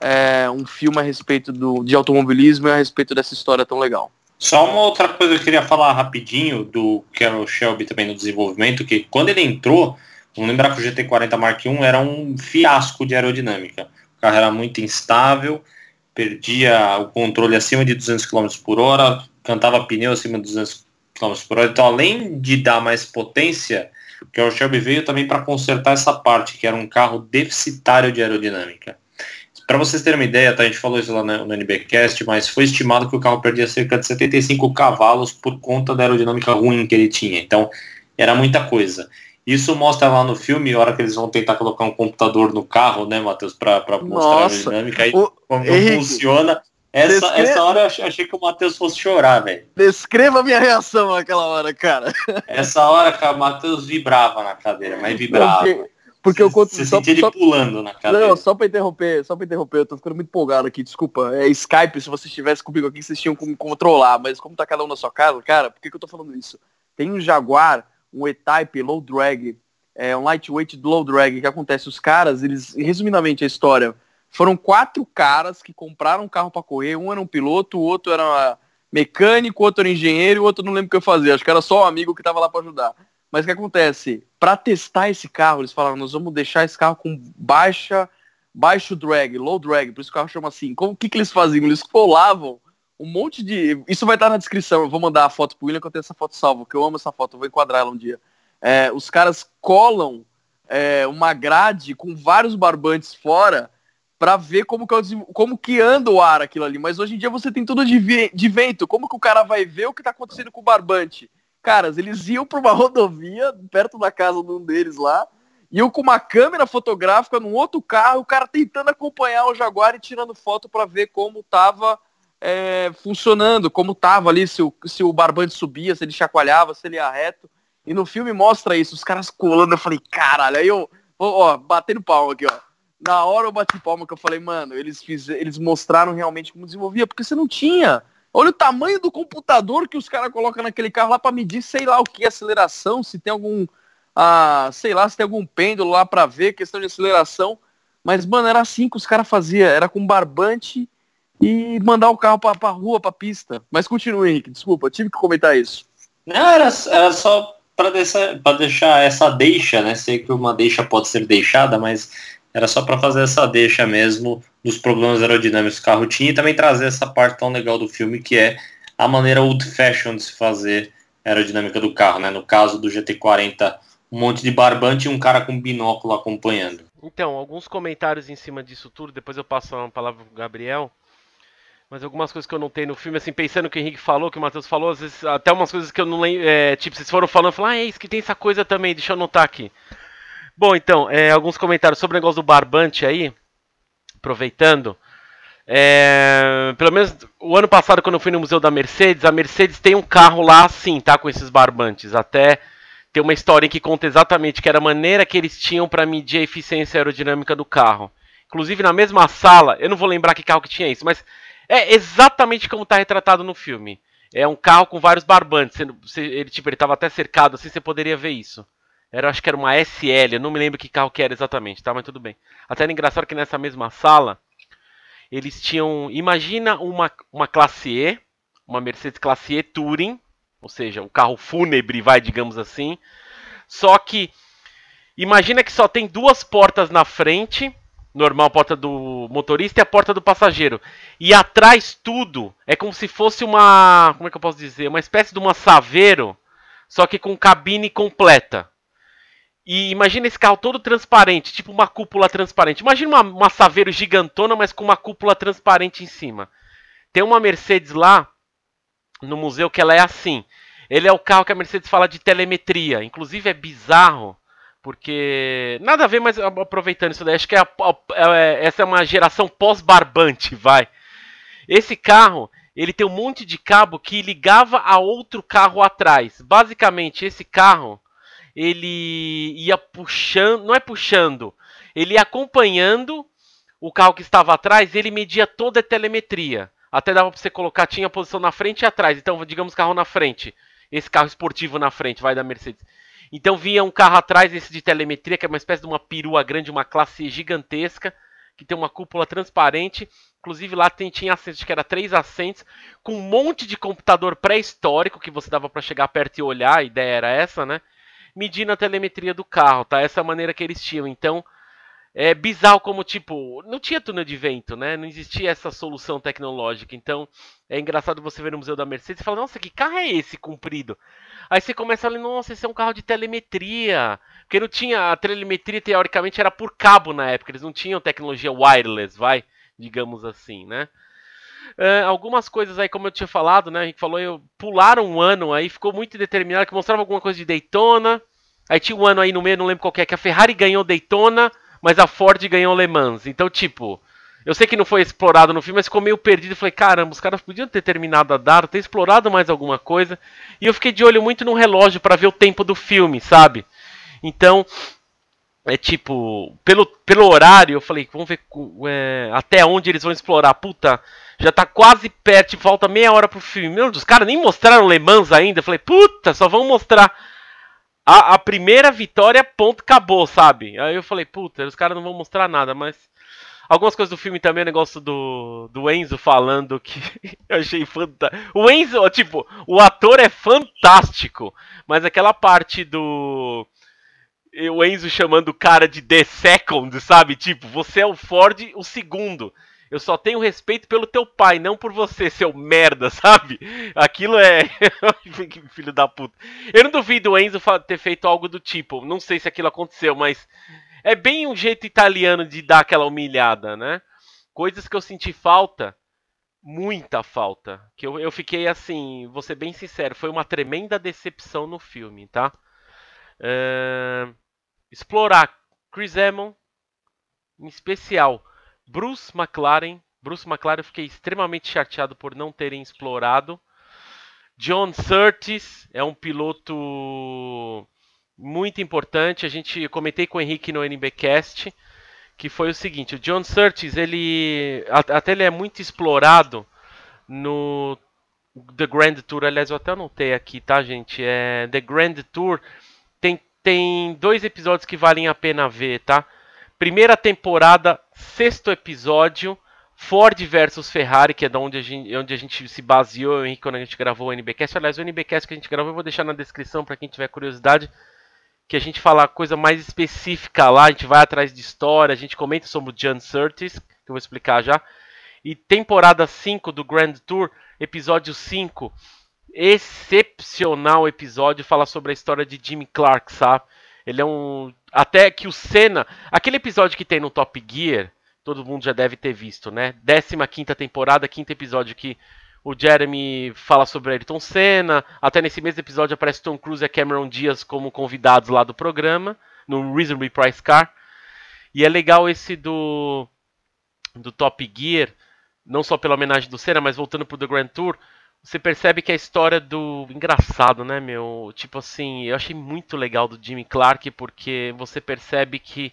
é, um filme a respeito do, de automobilismo e a respeito dessa história tão legal. Só uma outra coisa que eu queria falar rapidinho do Carol Shelby também no desenvolvimento, que quando ele entrou, vamos lembrar que o GT40 Mark I era um fiasco de aerodinâmica. O carro era muito instável, perdia o controle acima de 200 km por hora, cantava pneu acima de 200 km por hora. Então, além de dar mais potência, o Carol Shelby veio também para consertar essa parte, que era um carro deficitário de aerodinâmica. Para vocês terem uma ideia, tá, a gente falou isso lá no, no NBcast, mas foi estimado que o carro perdia cerca de 75 cavalos por conta da aerodinâmica ruim que ele tinha. Então, era muita coisa. Isso mostra lá no filme, a hora que eles vão tentar colocar um computador no carro, né, Matheus, para mostrar Nossa, a aerodinâmica, aí o... como Henrique, funciona. Essa, descreva... essa hora eu achei que o Matheus fosse chorar, velho. Descreva a minha reação naquela hora, cara. Essa hora que o Matheus vibrava na cadeira, mas vibrava. Porque porque eu conto. Você só, sentia ele pulando na cadeira. Não, só pra interromper, só pra interromper, eu tô ficando muito empolgado aqui, desculpa. É Skype, se você estivesse comigo aqui, vocês tinham como controlar, mas como tá cada um na sua casa, cara, por que, que eu tô falando isso? Tem um Jaguar, um E-Type low drag, é, um lightweight low drag, que acontece, os caras, eles, resumidamente a história, foram quatro caras que compraram um carro para correr, um era um piloto, o outro era mecânico, outro era engenheiro, e o outro não lembro o que eu fazia, acho que era só um amigo que tava lá para ajudar. Mas o que acontece? Para testar esse carro, eles falaram, nós vamos deixar esse carro com baixa, baixo drag, low drag, por isso o carro chama assim. Como que, que eles faziam? Eles colavam um monte de. Isso vai estar na descrição. Eu vou mandar a foto pro William que eu tenho essa foto salva, que eu amo essa foto, eu vou enquadrar ela um dia. É, os caras colam é, uma grade com vários barbantes fora para ver como que, é como que anda o ar aquilo ali. Mas hoje em dia você tem tudo de, de vento. Como que o cara vai ver o que está acontecendo com o barbante? Caras, eles iam para uma rodovia perto da casa de um deles lá, iam com uma câmera fotográfica num outro carro, o cara tentando acompanhar o Jaguar e tirando foto para ver como tava é, funcionando, como tava ali, se o, se o barbante subia, se ele chacoalhava, se ele ia reto. E no filme mostra isso, os caras colando, eu falei, caralho, aí eu, ó, batendo palma aqui, ó. Na hora eu bati palma que eu falei, mano, eles, fiz, eles mostraram realmente como desenvolvia, porque você não tinha. Olha o tamanho do computador que os caras colocam naquele carro lá para medir, sei lá o que, aceleração, se tem algum, ah, sei lá, se tem algum pêndulo lá para ver, questão de aceleração. Mas, mano, era assim que os caras faziam, era com barbante e mandar o carro pra, pra rua, pra pista. Mas continue, Henrique, desculpa, tive que comentar isso. Não, era, era só para deixar, deixar essa deixa, né? Sei que uma deixa pode ser deixada, mas era só para fazer essa deixa mesmo dos problemas aerodinâmicos que o carro tinha e também trazer essa parte tão legal do filme que é a maneira old fashion de se fazer aerodinâmica do carro, né? No caso do GT40, um monte de barbante e um cara com binóculo acompanhando. Então, alguns comentários em cima disso tudo, depois eu passo a palavra pro Gabriel. Mas algumas coisas que eu não tenho no filme, assim, pensando no que o Henrique falou, que o Matheus falou, às vezes até umas coisas que eu não lembro, é, tipo, vocês foram falando, falar, ah, é isso que tem essa coisa também, deixa eu anotar aqui. Bom, então, é, alguns comentários sobre o negócio do barbante aí, aproveitando. É, pelo menos o ano passado, quando eu fui no Museu da Mercedes, a Mercedes tem um carro lá assim, tá? Com esses barbantes. Até tem uma história que conta exatamente que era a maneira que eles tinham para medir a eficiência aerodinâmica do carro. Inclusive na mesma sala, eu não vou lembrar que carro que tinha isso, mas É exatamente como tá retratado no filme. É um carro com vários barbantes. Ele, tipo, ele tava até cercado assim, você poderia ver isso. Era, acho que era uma SL, eu não me lembro que carro que era exatamente, tá? Mas tudo bem. Até era engraçado que nessa mesma sala, eles tinham. Imagina uma, uma classe E, uma Mercedes classe E Touring, ou seja, um carro fúnebre, vai, digamos assim. Só que imagina que só tem duas portas na frente, normal a porta do motorista e a porta do passageiro. E atrás tudo é como se fosse uma, como é que eu posso dizer, uma espécie de uma saveiro, só que com cabine completa. E imagina esse carro todo transparente, tipo uma cúpula transparente. Imagina uma, uma Saveiro gigantona, mas com uma cúpula transparente em cima. Tem uma Mercedes lá no museu que ela é assim. Ele é o carro que a Mercedes fala de telemetria. Inclusive é bizarro, porque. Nada a ver, mas aproveitando isso daí, acho que é a, a, é, essa é uma geração pós-barbante, vai. Esse carro, ele tem um monte de cabo que ligava a outro carro atrás. Basicamente, esse carro ele ia puxando, não é puxando, ele ia acompanhando o carro que estava atrás, ele media toda a telemetria. Até dava para você colocar, tinha a posição na frente e atrás. Então, digamos carro na frente, esse carro esportivo na frente, vai da Mercedes. Então vinha um carro atrás, esse de telemetria, que é uma espécie de uma perua grande, uma classe gigantesca, que tem uma cúpula transparente. Inclusive lá tem, tinha assentos, que era três assentos, com um monte de computador pré-histórico que você dava para chegar perto e olhar, a ideia era essa, né? Medindo a telemetria do carro, tá? Essa é maneira que eles tinham. Então, é bizarro como, tipo, não tinha túnel de vento, né? Não existia essa solução tecnológica. Então, é engraçado você ver no Museu da Mercedes e falar, nossa, que carro é esse comprido? Aí você começa a ler, nossa, esse é um carro de telemetria. Porque não tinha, a telemetria teoricamente era por cabo na época, eles não tinham tecnologia wireless, vai, digamos assim, né? Uh, algumas coisas aí, como eu tinha falado, né? A gente falou, eu, pularam um ano aí, ficou muito determinado que mostrava alguma coisa de Daytona. Aí tinha um ano aí no meio, não lembro qual que é, que a Ferrari ganhou Daytona, mas a Ford ganhou Le Mans. Então, tipo, eu sei que não foi explorado no filme, mas ficou meio perdido. falei, caramba, os caras podiam ter terminado a dar, ter explorado mais alguma coisa. E eu fiquei de olho muito no relógio para ver o tempo do filme, sabe? Então, é tipo, pelo, pelo horário, eu falei, vamos ver é, até onde eles vão explorar. Puta, já tá quase perto, falta meia hora pro filme. Meu, os caras nem mostraram Le Mans ainda. Eu falei, puta, só vão mostrar a, a, primeira vitória, ponto, acabou, sabe? Aí eu falei, puta, os caras não vão mostrar nada, mas. Algumas coisas do filme também, o negócio do, do Enzo falando que eu achei fantástico. O Enzo, tipo, o ator é fantástico, mas aquela parte do. O Enzo chamando o cara de The Second, sabe? Tipo, você é o Ford, o segundo. Eu só tenho respeito pelo teu pai, não por você, seu merda, sabe? Aquilo é. Filho da puta. Eu não duvido o Enzo ter feito algo do tipo. Não sei se aquilo aconteceu, mas. É bem um jeito italiano de dar aquela humilhada, né? Coisas que eu senti falta. Muita falta. Que eu, eu fiquei assim, vou ser bem sincero, foi uma tremenda decepção no filme, tá? Uh, explorar Chris Amon, em especial Bruce McLaren. Bruce McLaren eu fiquei extremamente chateado por não terem explorado. John Surtees é um piloto muito importante. A gente comentei com o Henrique no NBcast que foi o seguinte: o John Surtees ele até ele é muito explorado no The Grand Tour. Aliás, eu até anotei aqui, tá, gente? É The Grand Tour tem tem dois episódios que valem a pena ver, tá? Primeira temporada, sexto episódio, Ford versus Ferrari, que é de onde a gente, onde a gente se baseou, Henrique, quando a gente gravou o NBcast. Aliás, o NBcast que a gente gravou eu vou deixar na descrição para quem tiver curiosidade, que a gente fala coisa mais específica lá, a gente vai atrás de história, a gente comenta sobre o John Surtees, que eu vou explicar já. E temporada 5 do Grand Tour, episódio 5, excepcional episódio, fala sobre a história de Jimmy Clark, sabe? Ele é um. Até que o Senna. Aquele episódio que tem no Top Gear, todo mundo já deve ter visto, né? 15 temporada, quinto episódio que o Jeremy fala sobre Ayrton Senna. Até nesse mesmo episódio aparece Tom Cruise e Cameron Diaz como convidados lá do programa, no Reasonably Price Car. E é legal esse do. do Top Gear, não só pela homenagem do Senna, mas voltando pro The Grand Tour você percebe que a história do. Engraçado, né, meu? Tipo assim, eu achei muito legal do Jimmy Clark, porque você percebe que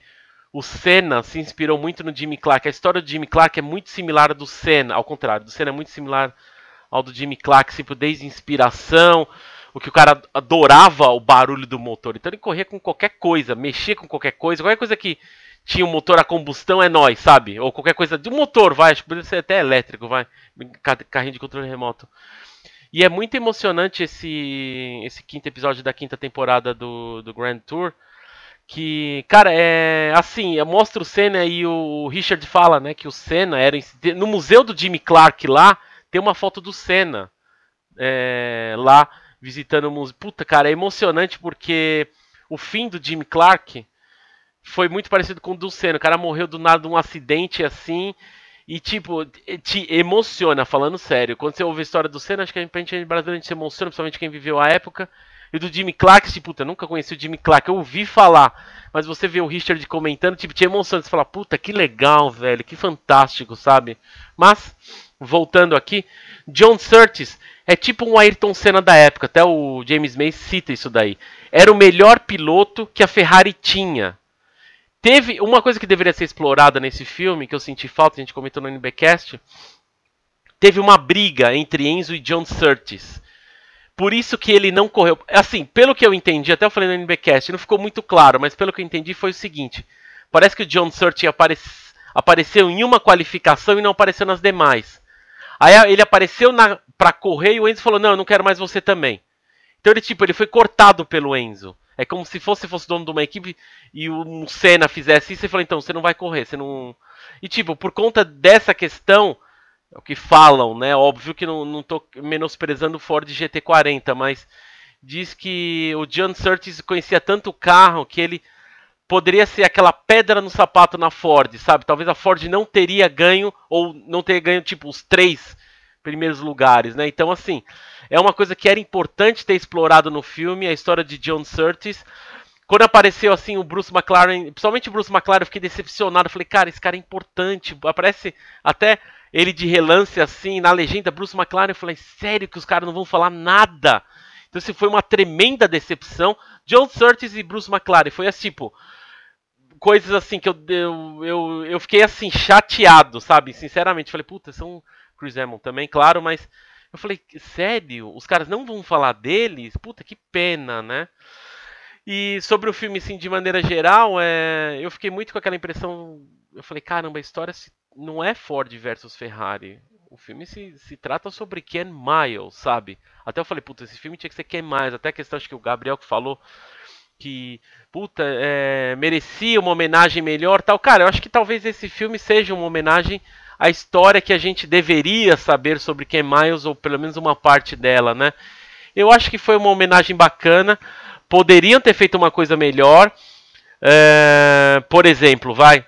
o Senna se inspirou muito no Jimmy Clark. A história do Jimmy Clark é muito similar à do Senna, ao contrário, do Senna é muito similar ao do Jimmy Clark, tipo, desde inspiração, o que o cara adorava o barulho do motor. Então ele corria com qualquer coisa, mexia com qualquer coisa, qualquer coisa que tinha um motor a combustão é nós, sabe? Ou qualquer coisa um motor, vai, acho que poderia ser até elétrico, vai, carrinho de controle remoto. E é muito emocionante esse esse quinto episódio da quinta temporada do, do Grand Tour, que, cara, é assim, mostra o Senna e o Richard fala, né, que o Senna era no museu do Jimmy Clark lá, tem uma foto do Senna é, lá visitando o museu. Puta, cara, é emocionante porque o fim do Jimmy Clark foi muito parecido com o do Senna. O cara morreu do nada de um acidente assim. E, tipo, te emociona, falando sério. Quando você ouve a história do Senna, acho que a gente brasileiro a gente se emociona, principalmente quem viveu a época. E do Jimmy Clark, tipo, puta, nunca conheci o Jimmy Clark, eu ouvi falar. Mas você vê o Richard comentando, tipo, te emociona. Você fala, puta, que legal, velho, que fantástico, sabe? Mas, voltando aqui, John Surtees é tipo um Ayrton Senna da época, até o James May cita isso daí. Era o melhor piloto que a Ferrari tinha. Teve uma coisa que deveria ser explorada nesse filme, que eu senti falta, a gente comentou no NBcast, teve uma briga entre Enzo e John Surtees. Por isso que ele não correu. Assim, pelo que eu entendi, até eu falei no NBcast, não ficou muito claro, mas pelo que eu entendi foi o seguinte: parece que o John Surtees apare... apareceu em uma qualificação e não apareceu nas demais. Aí ele apareceu na... para correr e o Enzo falou: "Não, eu não quero mais você também". Então ele tipo, ele foi cortado pelo Enzo. É como se fosse fosse dono de uma equipe e o Senna fizesse isso e falou: "Então, você não vai correr, você não". E tipo, por conta dessa questão, é o que falam, né? Óbvio que não, não tô menosprezando o Ford GT40, mas diz que o John Surtees conhecia tanto o carro que ele poderia ser aquela pedra no sapato na Ford, sabe? Talvez a Ford não teria ganho ou não teria ganho tipo os três primeiros lugares, né? Então assim, é uma coisa que era importante ter explorado no filme, a história de John Surtees. Quando apareceu assim o Bruce McLaren, principalmente o Bruce McLaren, eu fiquei decepcionado. Falei, cara, esse cara é importante. Aparece até ele de relance assim, na legenda, Bruce McLaren, eu falei, sério que os caras não vão falar nada? Então, assim, foi uma tremenda decepção. John Surtees e Bruce McLaren, foi assim, tipo, coisas assim que eu, eu, eu, eu fiquei assim, chateado, sabe? Sinceramente, falei, puta, são Chris Hamilton também, claro, mas eu falei, sério? Os caras não vão falar deles? Puta, que pena, né? E sobre o filme, assim, de maneira geral, é... eu fiquei muito com aquela impressão. Eu falei, caramba, a história se não é Ford versus Ferrari. O filme se, se trata sobre Ken Miles, sabe? Até eu falei, puta, esse filme tinha que ser Ken Miles. Até a questão, acho que o Gabriel que falou que, puta, é, merecia uma homenagem melhor tal. Cara, eu acho que talvez esse filme seja uma homenagem à história que a gente deveria saber sobre Ken Miles, ou pelo menos uma parte dela, né? Eu acho que foi uma homenagem bacana. Poderiam ter feito uma coisa melhor. É, por exemplo, vai.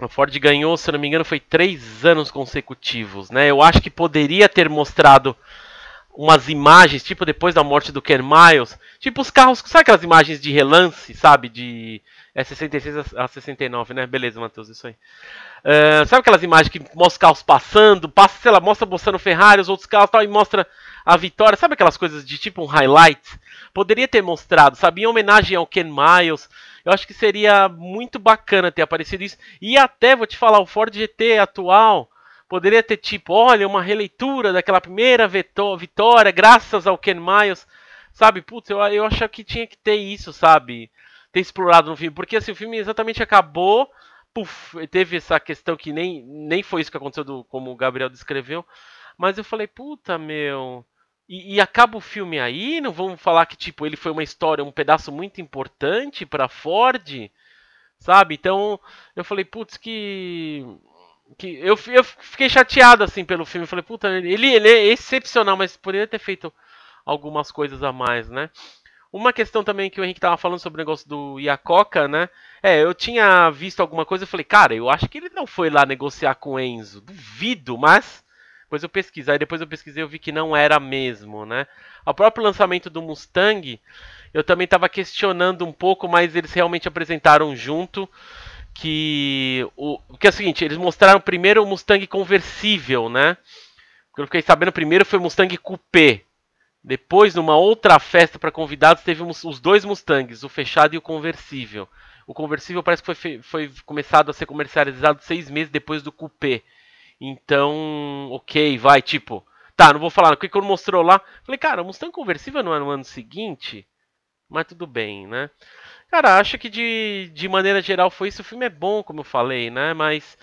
A Ford ganhou, se não me engano, foi três anos consecutivos, né? Eu acho que poderia ter mostrado umas imagens, tipo depois da morte do Ken Miles, tipo os carros, sabe aquelas imagens de relance, sabe? De é 66 a 69, né? Beleza, Matheus, isso aí. Uh, sabe aquelas imagens que mostra os carros passando, passa, sei lá, mostra mostrando Ferrari, os outros carros tal, e mostra a vitória, sabe aquelas coisas de tipo um highlight? Poderia ter mostrado, sabe? Em homenagem ao Ken Miles, eu acho que seria muito bacana ter aparecido isso. E até, vou te falar, o Ford GT atual poderia ter tipo, olha, uma releitura daquela primeira vitória, graças ao Ken Miles. Sabe, putz, eu, eu acho que tinha que ter isso, sabe? Ter explorado no filme. Porque assim, o filme exatamente acabou. Puf, teve essa questão que nem, nem foi isso que aconteceu, do, como o Gabriel descreveu. Mas eu falei, puta, meu. E, e, acaba o filme aí, não vamos falar que tipo ele foi uma história, um pedaço muito importante para Ford, sabe? Então eu falei, putz, que que eu, eu fiquei chateado assim pelo filme, eu falei, puta, ele, ele é excepcional, mas poderia ter feito algumas coisas a mais, né? Uma questão também que o Henrique tava falando sobre o negócio do Iacoca, né? É, eu tinha visto alguma coisa e falei, cara, eu acho que ele não foi lá negociar com o Enzo. Duvido, mas depois eu pesquisei, depois eu pesquisei e vi que não era mesmo, né? O próprio lançamento do Mustang, eu também estava questionando um pouco, mas eles realmente apresentaram junto que o que é o seguinte, eles mostraram primeiro o Mustang conversível, né? O que eu fiquei sabendo primeiro foi o Mustang Coupé. Depois, numa outra festa para convidados, teve os dois Mustangs, o fechado e o conversível. O conversível parece que foi, foi começado a ser comercializado seis meses depois do coupé. Então, ok, vai, tipo. Tá, não vou falar, o que quando mostrou lá. Falei, cara, o Mustang conversível não é no ano seguinte? Mas tudo bem, né? Cara, acho que de, de maneira geral foi isso. O filme é bom, como eu falei, né? Mas.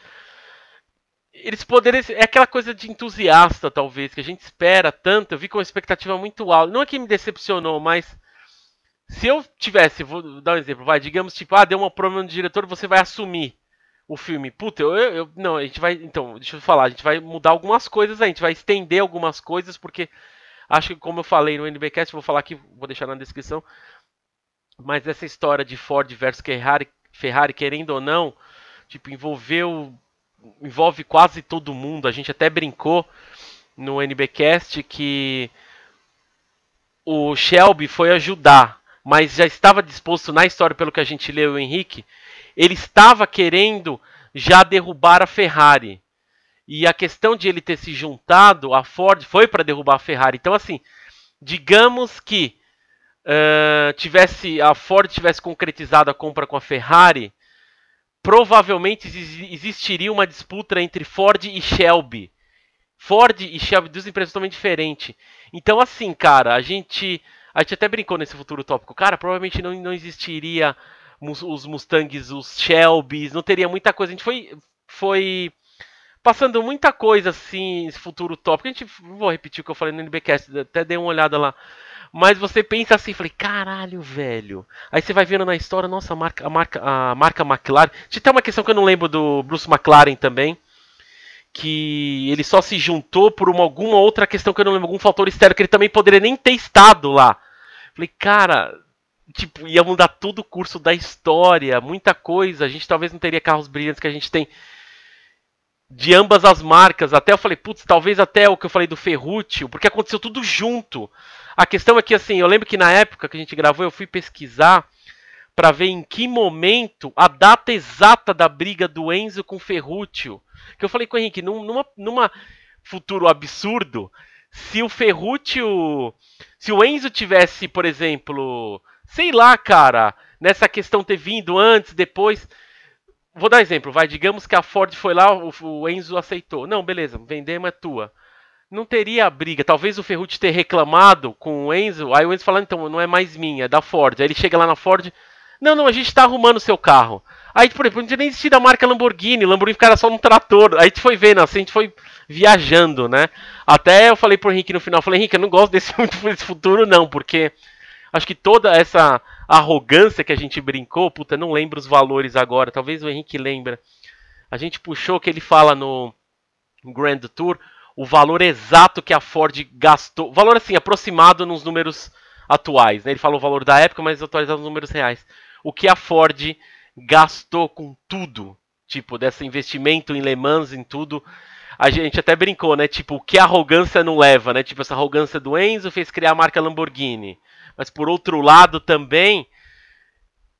Eles poderiam. É aquela coisa de entusiasta, talvez, que a gente espera tanto. Eu vi com uma expectativa muito alta. Não é que me decepcionou, mas. Se eu tivesse, vou dar um exemplo, vai, digamos, tipo, ah, deu uma problema no diretor, você vai assumir o filme. Puta, eu, eu, Não, a gente vai. Então, deixa eu falar, a gente vai mudar algumas coisas a gente vai estender algumas coisas, porque acho que, como eu falei no NBcast, vou falar aqui, vou deixar na descrição. Mas essa história de Ford versus Ferrari, Ferrari, querendo ou não, tipo, envolveu. Envolve quase todo mundo. A gente até brincou no NBcast que o Shelby foi ajudar, mas já estava disposto na história, pelo que a gente leu, o Henrique, ele estava querendo já derrubar a Ferrari. E a questão de ele ter se juntado a Ford foi para derrubar a Ferrari. Então, assim, digamos que uh, tivesse a Ford tivesse concretizado a compra com a Ferrari, provavelmente existiria uma disputa entre Ford e Shelby. Ford e Shelby, duas empresas totalmente diferentes. Então, assim, cara, a gente, a gente até brincou nesse futuro tópico. Cara, provavelmente não, não existiria os Mustangs, os Shelbys, não teria muita coisa. A gente foi, foi passando muita coisa assim, esse futuro tópico. A gente, vou repetir o que eu falei no NBcast, até dei uma olhada lá. Mas você pensa assim, falei, caralho, velho. Aí você vai vendo na história, nossa, a marca, a marca, a marca McLaren. Tinha até uma questão que eu não lembro do Bruce McLaren também. Que ele só se juntou por uma, alguma outra questão que eu não lembro, algum fator externo que ele também poderia nem ter estado lá. Falei, cara, tipo, ia mudar todo o curso da história, muita coisa. A gente talvez não teria carros brilhantes que a gente tem de ambas as marcas. Até eu falei, putz, talvez até o que eu falei do Ferrútil, porque aconteceu tudo junto. A questão é que, assim, eu lembro que na época que a gente gravou, eu fui pesquisar para ver em que momento a data exata da briga do Enzo com o Ferrútil. Que eu falei com o Henrique, numa, numa futuro absurdo, se o Ferrútil. Se o Enzo tivesse, por exemplo, sei lá, cara, nessa questão ter vindo antes, depois. Vou dar exemplo, vai, digamos que a Ford foi lá, o, o Enzo aceitou. Não, beleza, vendemos é tua. Não teria briga. Talvez o Ferrucci ter reclamado com o Enzo, aí o Enzo falando, então, não é mais minha, é da Ford. Aí ele chega lá na Ford, não, não, a gente tá arrumando o seu carro. Aí, por exemplo, não tinha nem existido a marca Lamborghini, Lamborghini ficara só no trator. Aí a gente foi vendo, assim, a gente foi viajando, né? Até eu falei pro Henrique no final, falei, Henrique, eu não gosto desse, desse futuro não, porque Acho que toda essa arrogância que a gente brincou, puta, não lembro os valores agora, talvez o Henrique lembra. A gente puxou que ele fala no Grand Tour o valor exato que a Ford gastou, valor assim, aproximado nos números atuais, né? Ele falou o valor da época, mas atualizado nos números reais. O que a Ford gastou com tudo, tipo, desse investimento em Le Mans, em tudo. A gente até brincou, né? Tipo, o que a arrogância não leva, né? Tipo, essa arrogância do Enzo fez criar a marca Lamborghini mas por outro lado também,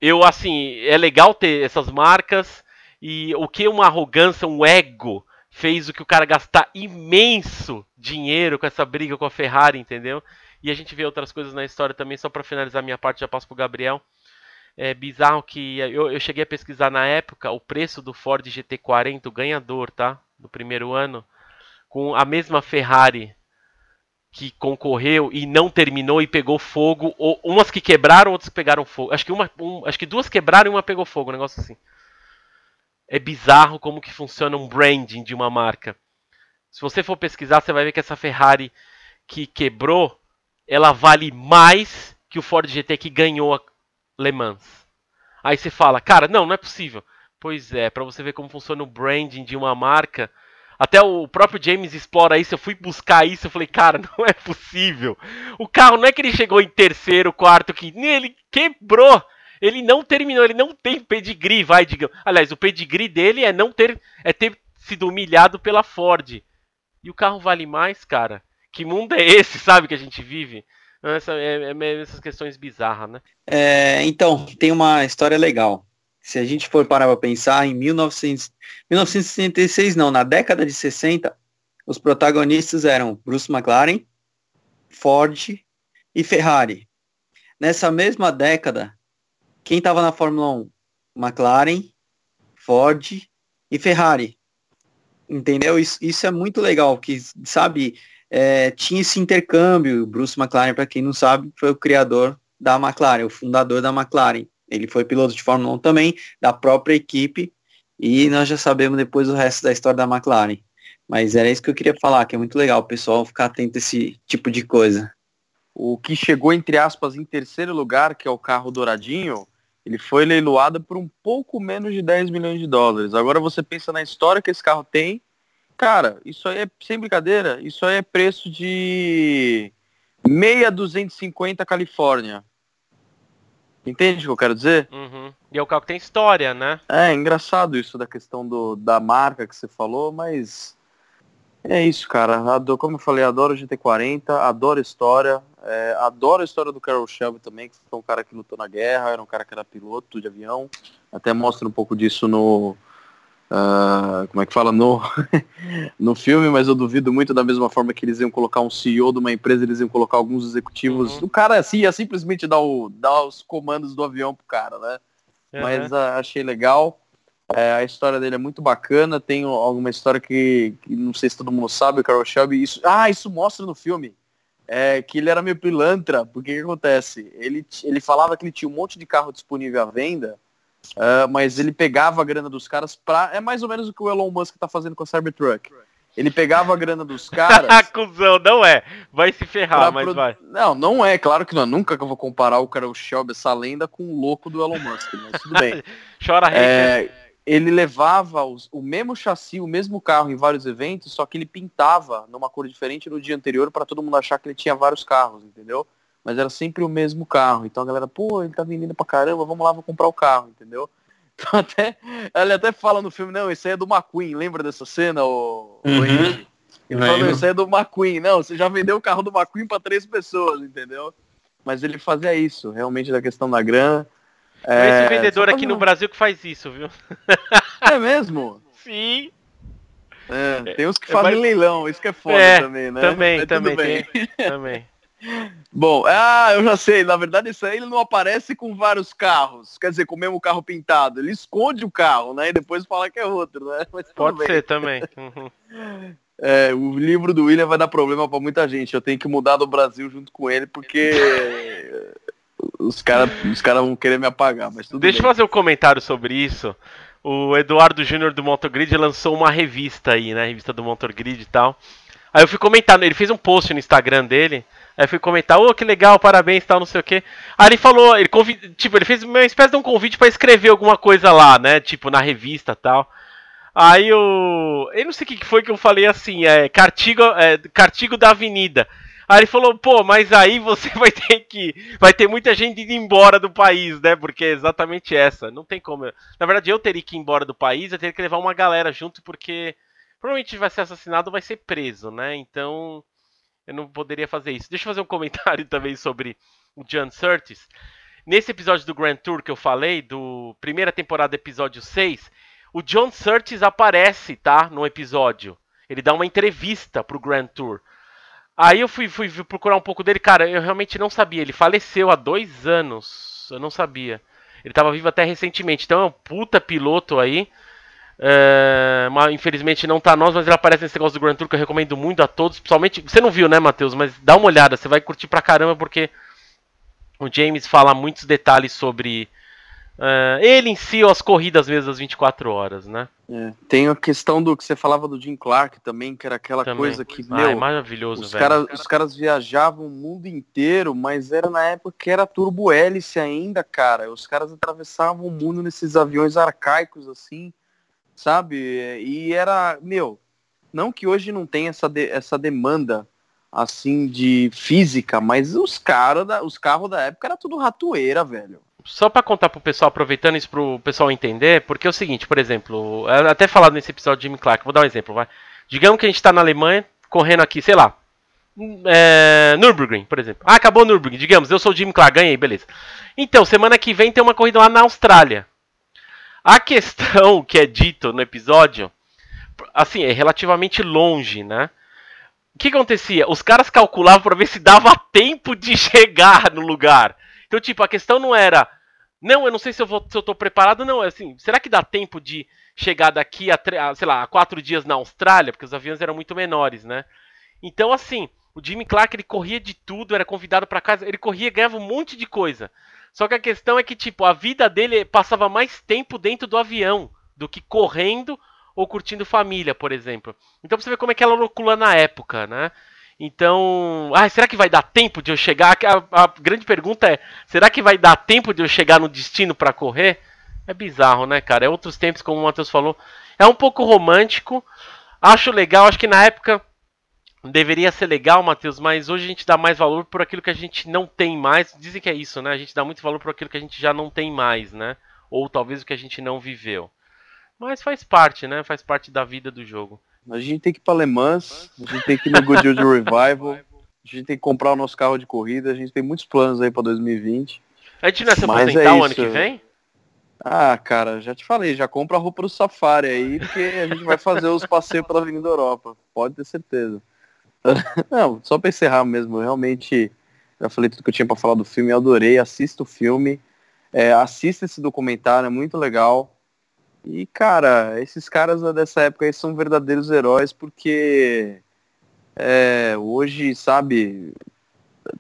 eu assim, é legal ter essas marcas e o que uma arrogância, um ego fez o que o cara gastar imenso dinheiro com essa briga com a Ferrari, entendeu? E a gente vê outras coisas na história também, só para finalizar minha parte, já passo pro Gabriel. É bizarro que eu, eu cheguei a pesquisar na época o preço do Ford GT40, o ganhador, tá? Do primeiro ano, com a mesma Ferrari que concorreu e não terminou e pegou fogo, ou umas que quebraram, outras que pegaram fogo. Acho que uma, um, acho que duas quebraram e uma pegou fogo, um negócio assim. É bizarro como que funciona um branding de uma marca. Se você for pesquisar, você vai ver que essa Ferrari que quebrou, ela vale mais que o Ford GT que ganhou a Le Mans. Aí você fala, cara, não, não é possível. Pois é, para você ver como funciona o branding de uma marca, até o próprio James explora isso. Eu fui buscar isso. Eu falei, cara, não é possível. O carro não é que ele chegou em terceiro, quarto, quinto. Ele quebrou. Ele não terminou. Ele não tem pedigree, vai, digamos. Aliás, o pedigree dele é não ter, é ter sido humilhado pela Ford. E o carro vale mais, cara. Que mundo é esse, sabe, que a gente vive? Essa, é, é, essas questões bizarras, né? É, então, tem uma história legal se a gente for parar para pensar, em 1900, 1966 não, na década de 60, os protagonistas eram Bruce McLaren, Ford e Ferrari. Nessa mesma década, quem estava na Fórmula 1? McLaren, Ford e Ferrari. Entendeu? Isso, isso é muito legal, que, sabe, é, tinha esse intercâmbio. Bruce McLaren, para quem não sabe, foi o criador da McLaren, o fundador da McLaren. Ele foi piloto de Fórmula 1 também, da própria equipe, e nós já sabemos depois o resto da história da McLaren. Mas era isso que eu queria falar, que é muito legal o pessoal ficar atento a esse tipo de coisa. O que chegou, entre aspas, em terceiro lugar, que é o carro douradinho, ele foi leiloado por um pouco menos de 10 milhões de dólares. Agora você pensa na história que esse carro tem. Cara, isso aí é sem brincadeira, isso aí é preço de meia 250 Califórnia. Entende o que eu quero dizer? Uhum. E é o carro que tem história, né? É, engraçado isso da questão do, da marca que você falou, mas é isso, cara. Adoro, como eu falei, adoro o GT40, adoro história, é, adoro a história do Carol Shelby também, que foi um cara que lutou na guerra, era um cara que era piloto de avião. Até mostra um pouco disso no. Uh, como é que fala? No, no filme, mas eu duvido muito da mesma forma que eles iam colocar um CEO de uma empresa, eles iam colocar alguns executivos. Uhum. O cara assim ia simplesmente dar, o, dar os comandos do avião pro cara, né? Uhum. Mas uh, achei legal. É, a história dele é muito bacana. Tem alguma história que, que, não sei se todo mundo sabe, o Carol Shelby. Isso, ah, isso mostra no filme. É, que ele era meio pilantra, porque o que acontece? Ele, ele falava que ele tinha um monte de carro disponível à venda, uh, mas ele pegava a grana dos caras pra. É mais ou menos o que o Elon Musk tá fazendo com a Cybertruck. Ele pegava a grana dos caras. Cusão, não é. Vai se ferrar, mas pro... vai. Não, não é. Claro que não. Nunca que eu vou comparar o Carol Shelby, essa lenda, com o louco do Elon Musk, mas tudo bem. Chora, é ele levava os, o mesmo chassi, o mesmo carro em vários eventos, só que ele pintava numa cor diferente no dia anterior para todo mundo achar que ele tinha vários carros, entendeu? Mas era sempre o mesmo carro. Então a galera, pô, ele tá vendendo pra caramba, vamos lá, vou comprar o carro, entendeu? Então até, ele até fala no filme, não, esse aí é do McQueen, lembra dessa cena, o, uhum. Ele falou, esse aí é do McQueen. Não, você já vendeu o carro do McQueen para três pessoas, entendeu? Mas ele fazia isso, realmente da questão da grana. É, esse vendedor aqui no Brasil que faz isso, viu? É mesmo? Sim. É, tem uns que fazem Mas... leilão, isso que é foda é, também, né? Também, também, tem, também. Bom, ah, eu já sei, na verdade isso aí ele não aparece com vários carros, quer dizer, com o mesmo carro pintado, ele esconde o carro, né, e depois fala que é outro, né? Mas Pode bem. ser também. Uhum. É, o livro do William vai dar problema para muita gente, eu tenho que mudar do Brasil junto com ele, porque os caras os cara vão querer me apagar, mas tudo Deixa bem. eu fazer um comentário sobre isso. O Eduardo Júnior do Motogrid lançou uma revista aí, né? Revista do Motogrid e tal. Aí eu fui comentar, ele fez um post no Instagram dele. Aí eu fui comentar, ô, oh, que legal, parabéns, tal, não sei o quê. Aí ele falou, ele convid... tipo, ele fez uma espécie de um convite para escrever alguma coisa lá, né? Tipo, na revista tal. Aí eu. Eu não sei o que foi que eu falei assim, é. Cartigo, é, Cartigo da Avenida. Aí ele falou, pô, mas aí você vai ter que. Vai ter muita gente indo embora do país, né? Porque é exatamente essa. Não tem como. Na verdade, eu teria que ir embora do país, eu teria que levar uma galera junto, porque provavelmente vai ser assassinado ou vai ser preso, né? Então. Eu não poderia fazer isso. Deixa eu fazer um comentário também sobre o John Surtis. Nesse episódio do Grand Tour que eu falei, do primeira temporada, episódio 6, o John Surtis aparece, tá? No episódio. Ele dá uma entrevista pro Grand Tour. Aí eu fui, fui procurar um pouco dele, cara, eu realmente não sabia. Ele faleceu há dois anos. Eu não sabia. Ele estava vivo até recentemente. Então é um puta piloto aí. É, mas, infelizmente não tá nós, mas ele aparece nesse negócio do Grand Tour que eu recomendo muito a todos. Principalmente. Você não viu, né, Matheus? Mas dá uma olhada, você vai curtir pra caramba, porque o James fala muitos detalhes sobre Uh, ele em si, ou as corridas mesmo das 24 horas, né? É. Tem a questão do que você falava do Jim Clark também, que era aquela também. coisa que, ah, meu, é maravilhoso, os velho. Cara, os caras viajavam o mundo inteiro, mas era na época que era turbo hélice ainda, cara. Os caras atravessavam o mundo nesses aviões arcaicos, assim, sabe? E era, meu, não que hoje não tenha essa, de, essa demanda, assim, de física, mas os, cara da, os carros da época era tudo ratoeira, velho só para contar pro pessoal, aproveitando isso pro pessoal entender, porque é o seguinte, por exemplo, até falado nesse episódio de Jimmy Clark, vou dar um exemplo, vai. Digamos que a gente tá na Alemanha, correndo aqui, sei lá, é, Nürburgring, por exemplo. Ah, acabou Nürburgring, digamos, eu sou o Jimmy Clark, ganhei, beleza. Então, semana que vem tem uma corrida lá na Austrália. A questão que é dito no episódio, assim, é relativamente longe, né? O que acontecia? Os caras calculavam para ver se dava tempo de chegar no lugar. Então, tipo, a questão não era não, eu não sei se eu, vou, se eu tô preparado, não. É assim, será que dá tempo de chegar daqui a, a, sei lá, a quatro dias na Austrália? Porque os aviões eram muito menores, né? Então, assim, o Jimmy Clark, ele corria de tudo, era convidado para casa, ele corria ganhava um monte de coisa. Só que a questão é que, tipo, a vida dele passava mais tempo dentro do avião do que correndo ou curtindo família, por exemplo. Então pra você ver como é que ela loucura na época, né? Então, ah, será que vai dar tempo de eu chegar? A, a, grande pergunta é: será que vai dar tempo de eu chegar no destino para correr? É bizarro, né, cara? É outros tempos, como o Matheus falou. É um pouco romântico. Acho legal, acho que na época deveria ser legal, Matheus, mas hoje a gente dá mais valor por aquilo que a gente não tem mais. Dizem que é isso, né? A gente dá muito valor por aquilo que a gente já não tem mais, né? Ou talvez o que a gente não viveu. Mas faz parte, né? Faz parte da vida do jogo. A gente tem que ir para Le Mans, a gente tem que ir no Goodyear Revival, a gente tem que comprar o nosso carro de corrida, a gente tem muitos planos aí para 2020. A gente não é se aposentar é o ano que vem? Ah, cara, já te falei, já compra a roupa do Safari aí, porque a gente vai fazer os passeios pela Avenida Europa, pode ter certeza. Não, só para encerrar mesmo, realmente já falei tudo que eu tinha para falar do filme, eu adorei, assista o filme, é, assista esse documentário, é muito legal. E, cara, esses caras dessa época aí são verdadeiros heróis porque é, hoje, sabe,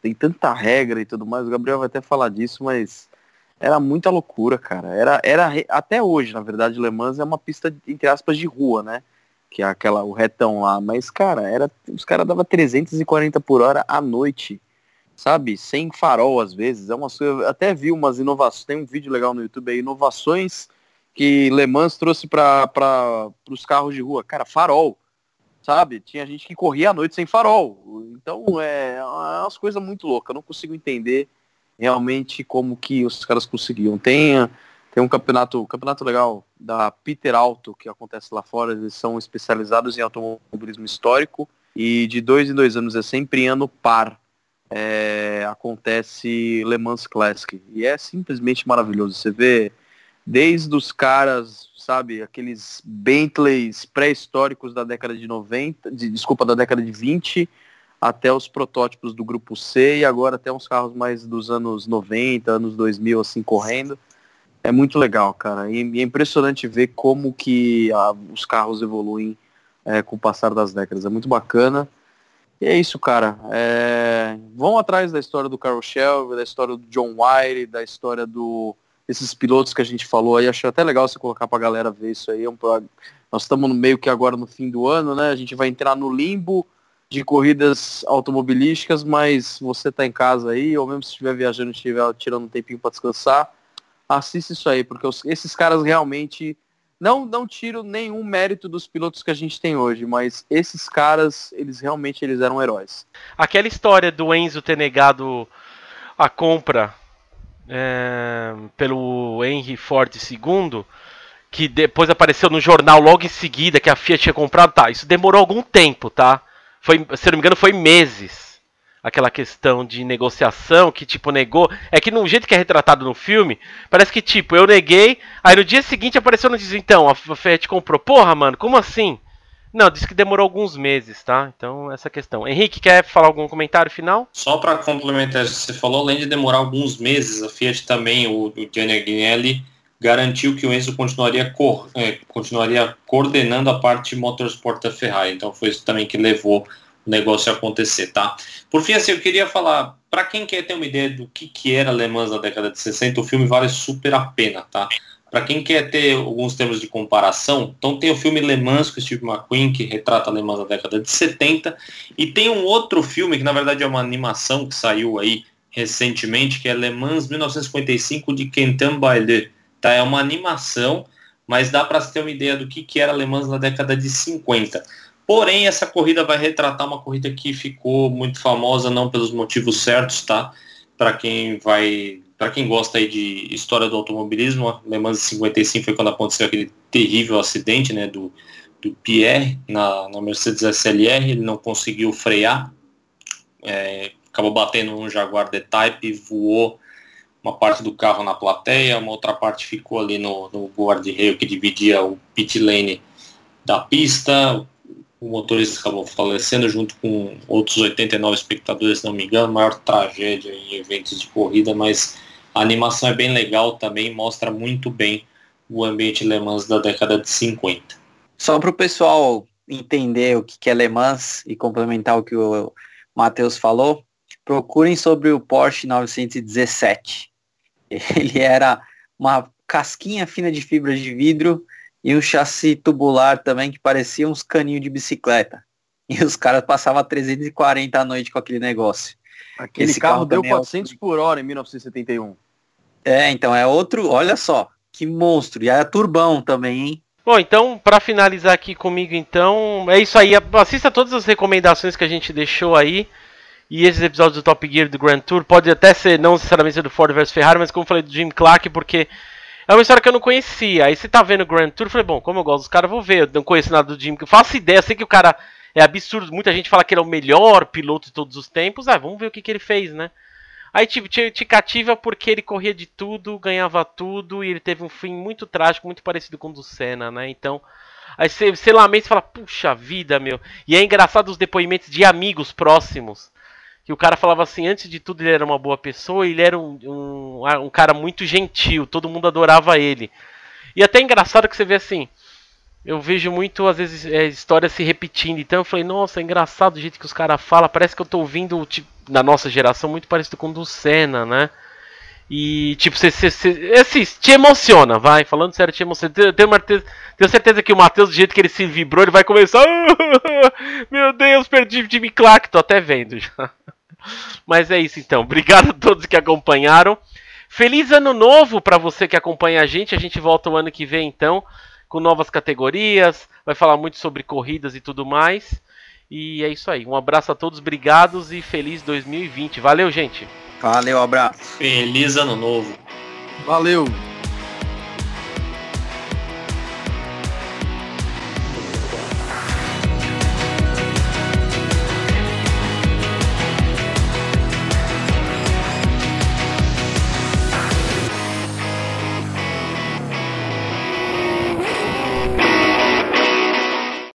tem tanta regra e tudo mais, o Gabriel vai até falar disso, mas era muita loucura, cara. Era, era até hoje, na verdade, Le Mans é uma pista, entre aspas, de rua, né? Que é aquela, o retão lá. Mas, cara, era, os caras davam 340 por hora à noite, sabe? Sem farol, às vezes. É uma, eu até vi umas inovações, tem um vídeo legal no YouTube aí, inovações que Le Mans trouxe para os carros de rua. Cara, farol, sabe? Tinha gente que corria à noite sem farol. Então é, é umas coisas muito loucas. Eu não consigo entender realmente como que os caras conseguiam. Tem, tem um campeonato, um campeonato legal da Peter Auto que acontece lá fora. Eles são especializados em automobilismo histórico e de dois em dois anos é sempre ano par. É, acontece Le Mans Classic e é simplesmente maravilhoso. Você vê desde os caras, sabe, aqueles Bentleys pré-históricos da década de 90, de, desculpa, da década de 20, até os protótipos do grupo C e agora até uns carros mais dos anos 90, anos 2000 assim correndo. É muito legal, cara. E, é impressionante ver como que a, os carros evoluem é, com o passar das décadas. É muito bacana. E é isso, cara. É... Vão atrás da história do Carl Shelby, da história do John Wire, da história do esses pilotos que a gente falou aí, acho até legal você colocar pra galera ver isso aí. É nós estamos no meio que agora no fim do ano, né? A gente vai entrar no limbo de corridas automobilísticas, mas você tá em casa aí, ou mesmo se estiver viajando, estiver tirando um tempinho para descansar, assista isso aí, porque os, esses caras realmente não não tiro nenhum mérito dos pilotos que a gente tem hoje, mas esses caras, eles realmente eles eram heróis. Aquela história do Enzo ter negado a compra é, pelo Henry Ford II, que depois apareceu no jornal logo em seguida que a Fiat tinha comprado, tá, isso demorou algum tempo, tá? Foi, se não me engano, foi meses. Aquela questão de negociação que, tipo, negou. É que no jeito que é retratado no filme, parece que, tipo, eu neguei, aí no dia seguinte apareceu no diz, então, a Fiat comprou. Porra, mano, como assim? Não, disse que demorou alguns meses, tá? Então, essa questão. Henrique, quer falar algum comentário final? Só para complementar, você falou, além de demorar alguns meses, a Fiat também, o, o Gianni Agnelli, garantiu que o Enzo continuaria, é, continuaria coordenando a parte motorsport da Ferrari. Então, foi isso também que levou o negócio a acontecer, tá? Por fim, assim, eu queria falar, para quem quer ter uma ideia do que, que era Le Mans na década de 60, o filme vale super a pena, tá? Para quem quer ter alguns termos de comparação, então tem o filme Le Mans com Steve McQueen, que retrata Le Mans da década de 70, e tem um outro filme que na verdade é uma animação que saiu aí recentemente, que é Le Mans 1955 de Quentin Baillet. Tá? É uma animação, mas dá para ter uma ideia do que, que era Le Mans na década de 50. Porém, essa corrida vai retratar uma corrida que ficou muito famosa, não pelos motivos certos, tá? Para quem vai para quem gosta aí de história do automobilismo, Le Mans 55 foi quando aconteceu aquele terrível acidente né, do, do Pierre na, na Mercedes SLR, ele não conseguiu frear, é, acabou batendo num Jaguar D-Type, voou uma parte do carro na plateia, uma outra parte ficou ali no, no guarda-reio que dividia o pit lane da pista, o motorista acabou falecendo junto com outros 89 espectadores, se não me engano, maior tragédia em eventos de corrida, mas A animação é bem legal também, mostra muito bem o ambiente Le Mans da década de 50. Só para o pessoal entender o que é Le Mans e complementar o que o Matheus falou, procurem sobre o Porsche 917. Ele era uma casquinha fina de fibra de vidro e um chassi tubular também que parecia uns caninhos de bicicleta. E os caras passavam 340 à noite com aquele negócio. Aquele Esse carro, carro deu 400 é outro... por hora em 1971. É, então é outro, olha só, que monstro. E é turbão também, hein? Bom, então, para finalizar aqui comigo, então, é isso aí. Assista todas as recomendações que a gente deixou aí. E esses episódios do Top Gear do Grand Tour pode até ser, não necessariamente do Ford vs Ferrari, mas como eu falei do Jim Clark, porque é uma história que eu não conhecia. Aí você tá vendo o Grand Tour, eu falei, bom, como eu gosto dos caras, vou ver. Eu não conheço nada do Jim. Eu faço ideia, sei que o cara é absurdo. Muita gente fala que ele é o melhor piloto de todos os tempos. Ah, vamos ver o que, que ele fez, né? Aí tipo, te, te cativa porque ele corria de tudo, ganhava tudo e ele teve um fim muito trágico, muito parecido com o do Senna, né? Então, aí você, você lamenta e fala, puxa vida, meu. E é engraçado os depoimentos de amigos próximos. Que o cara falava assim, antes de tudo ele era uma boa pessoa, ele era um, um, um cara muito gentil, todo mundo adorava ele. E até é engraçado que você vê assim, eu vejo muito, às vezes, é, histórias se repetindo. Então eu falei, nossa, é engraçado o jeito que os caras falam. Parece que eu tô ouvindo, tipo, na nossa geração, muito parecido com o do Senna, né? E, tipo, você, você, você assim, te emociona, vai. Falando sério, te emociona. Tenho, tenho, tenho certeza que o Matheus, do jeito que ele se vibrou, ele vai começar. Meu Deus, perdi Jimmy Clark. Tô até vendo já. Mas é isso então. Obrigado a todos que acompanharam. Feliz ano novo para você que acompanha a gente. A gente volta o ano que vem então com novas categorias, vai falar muito sobre corridas e tudo mais. E é isso aí. Um abraço a todos, obrigados e feliz 2020. Valeu, gente. Valeu, abraço. Feliz ano novo. Valeu.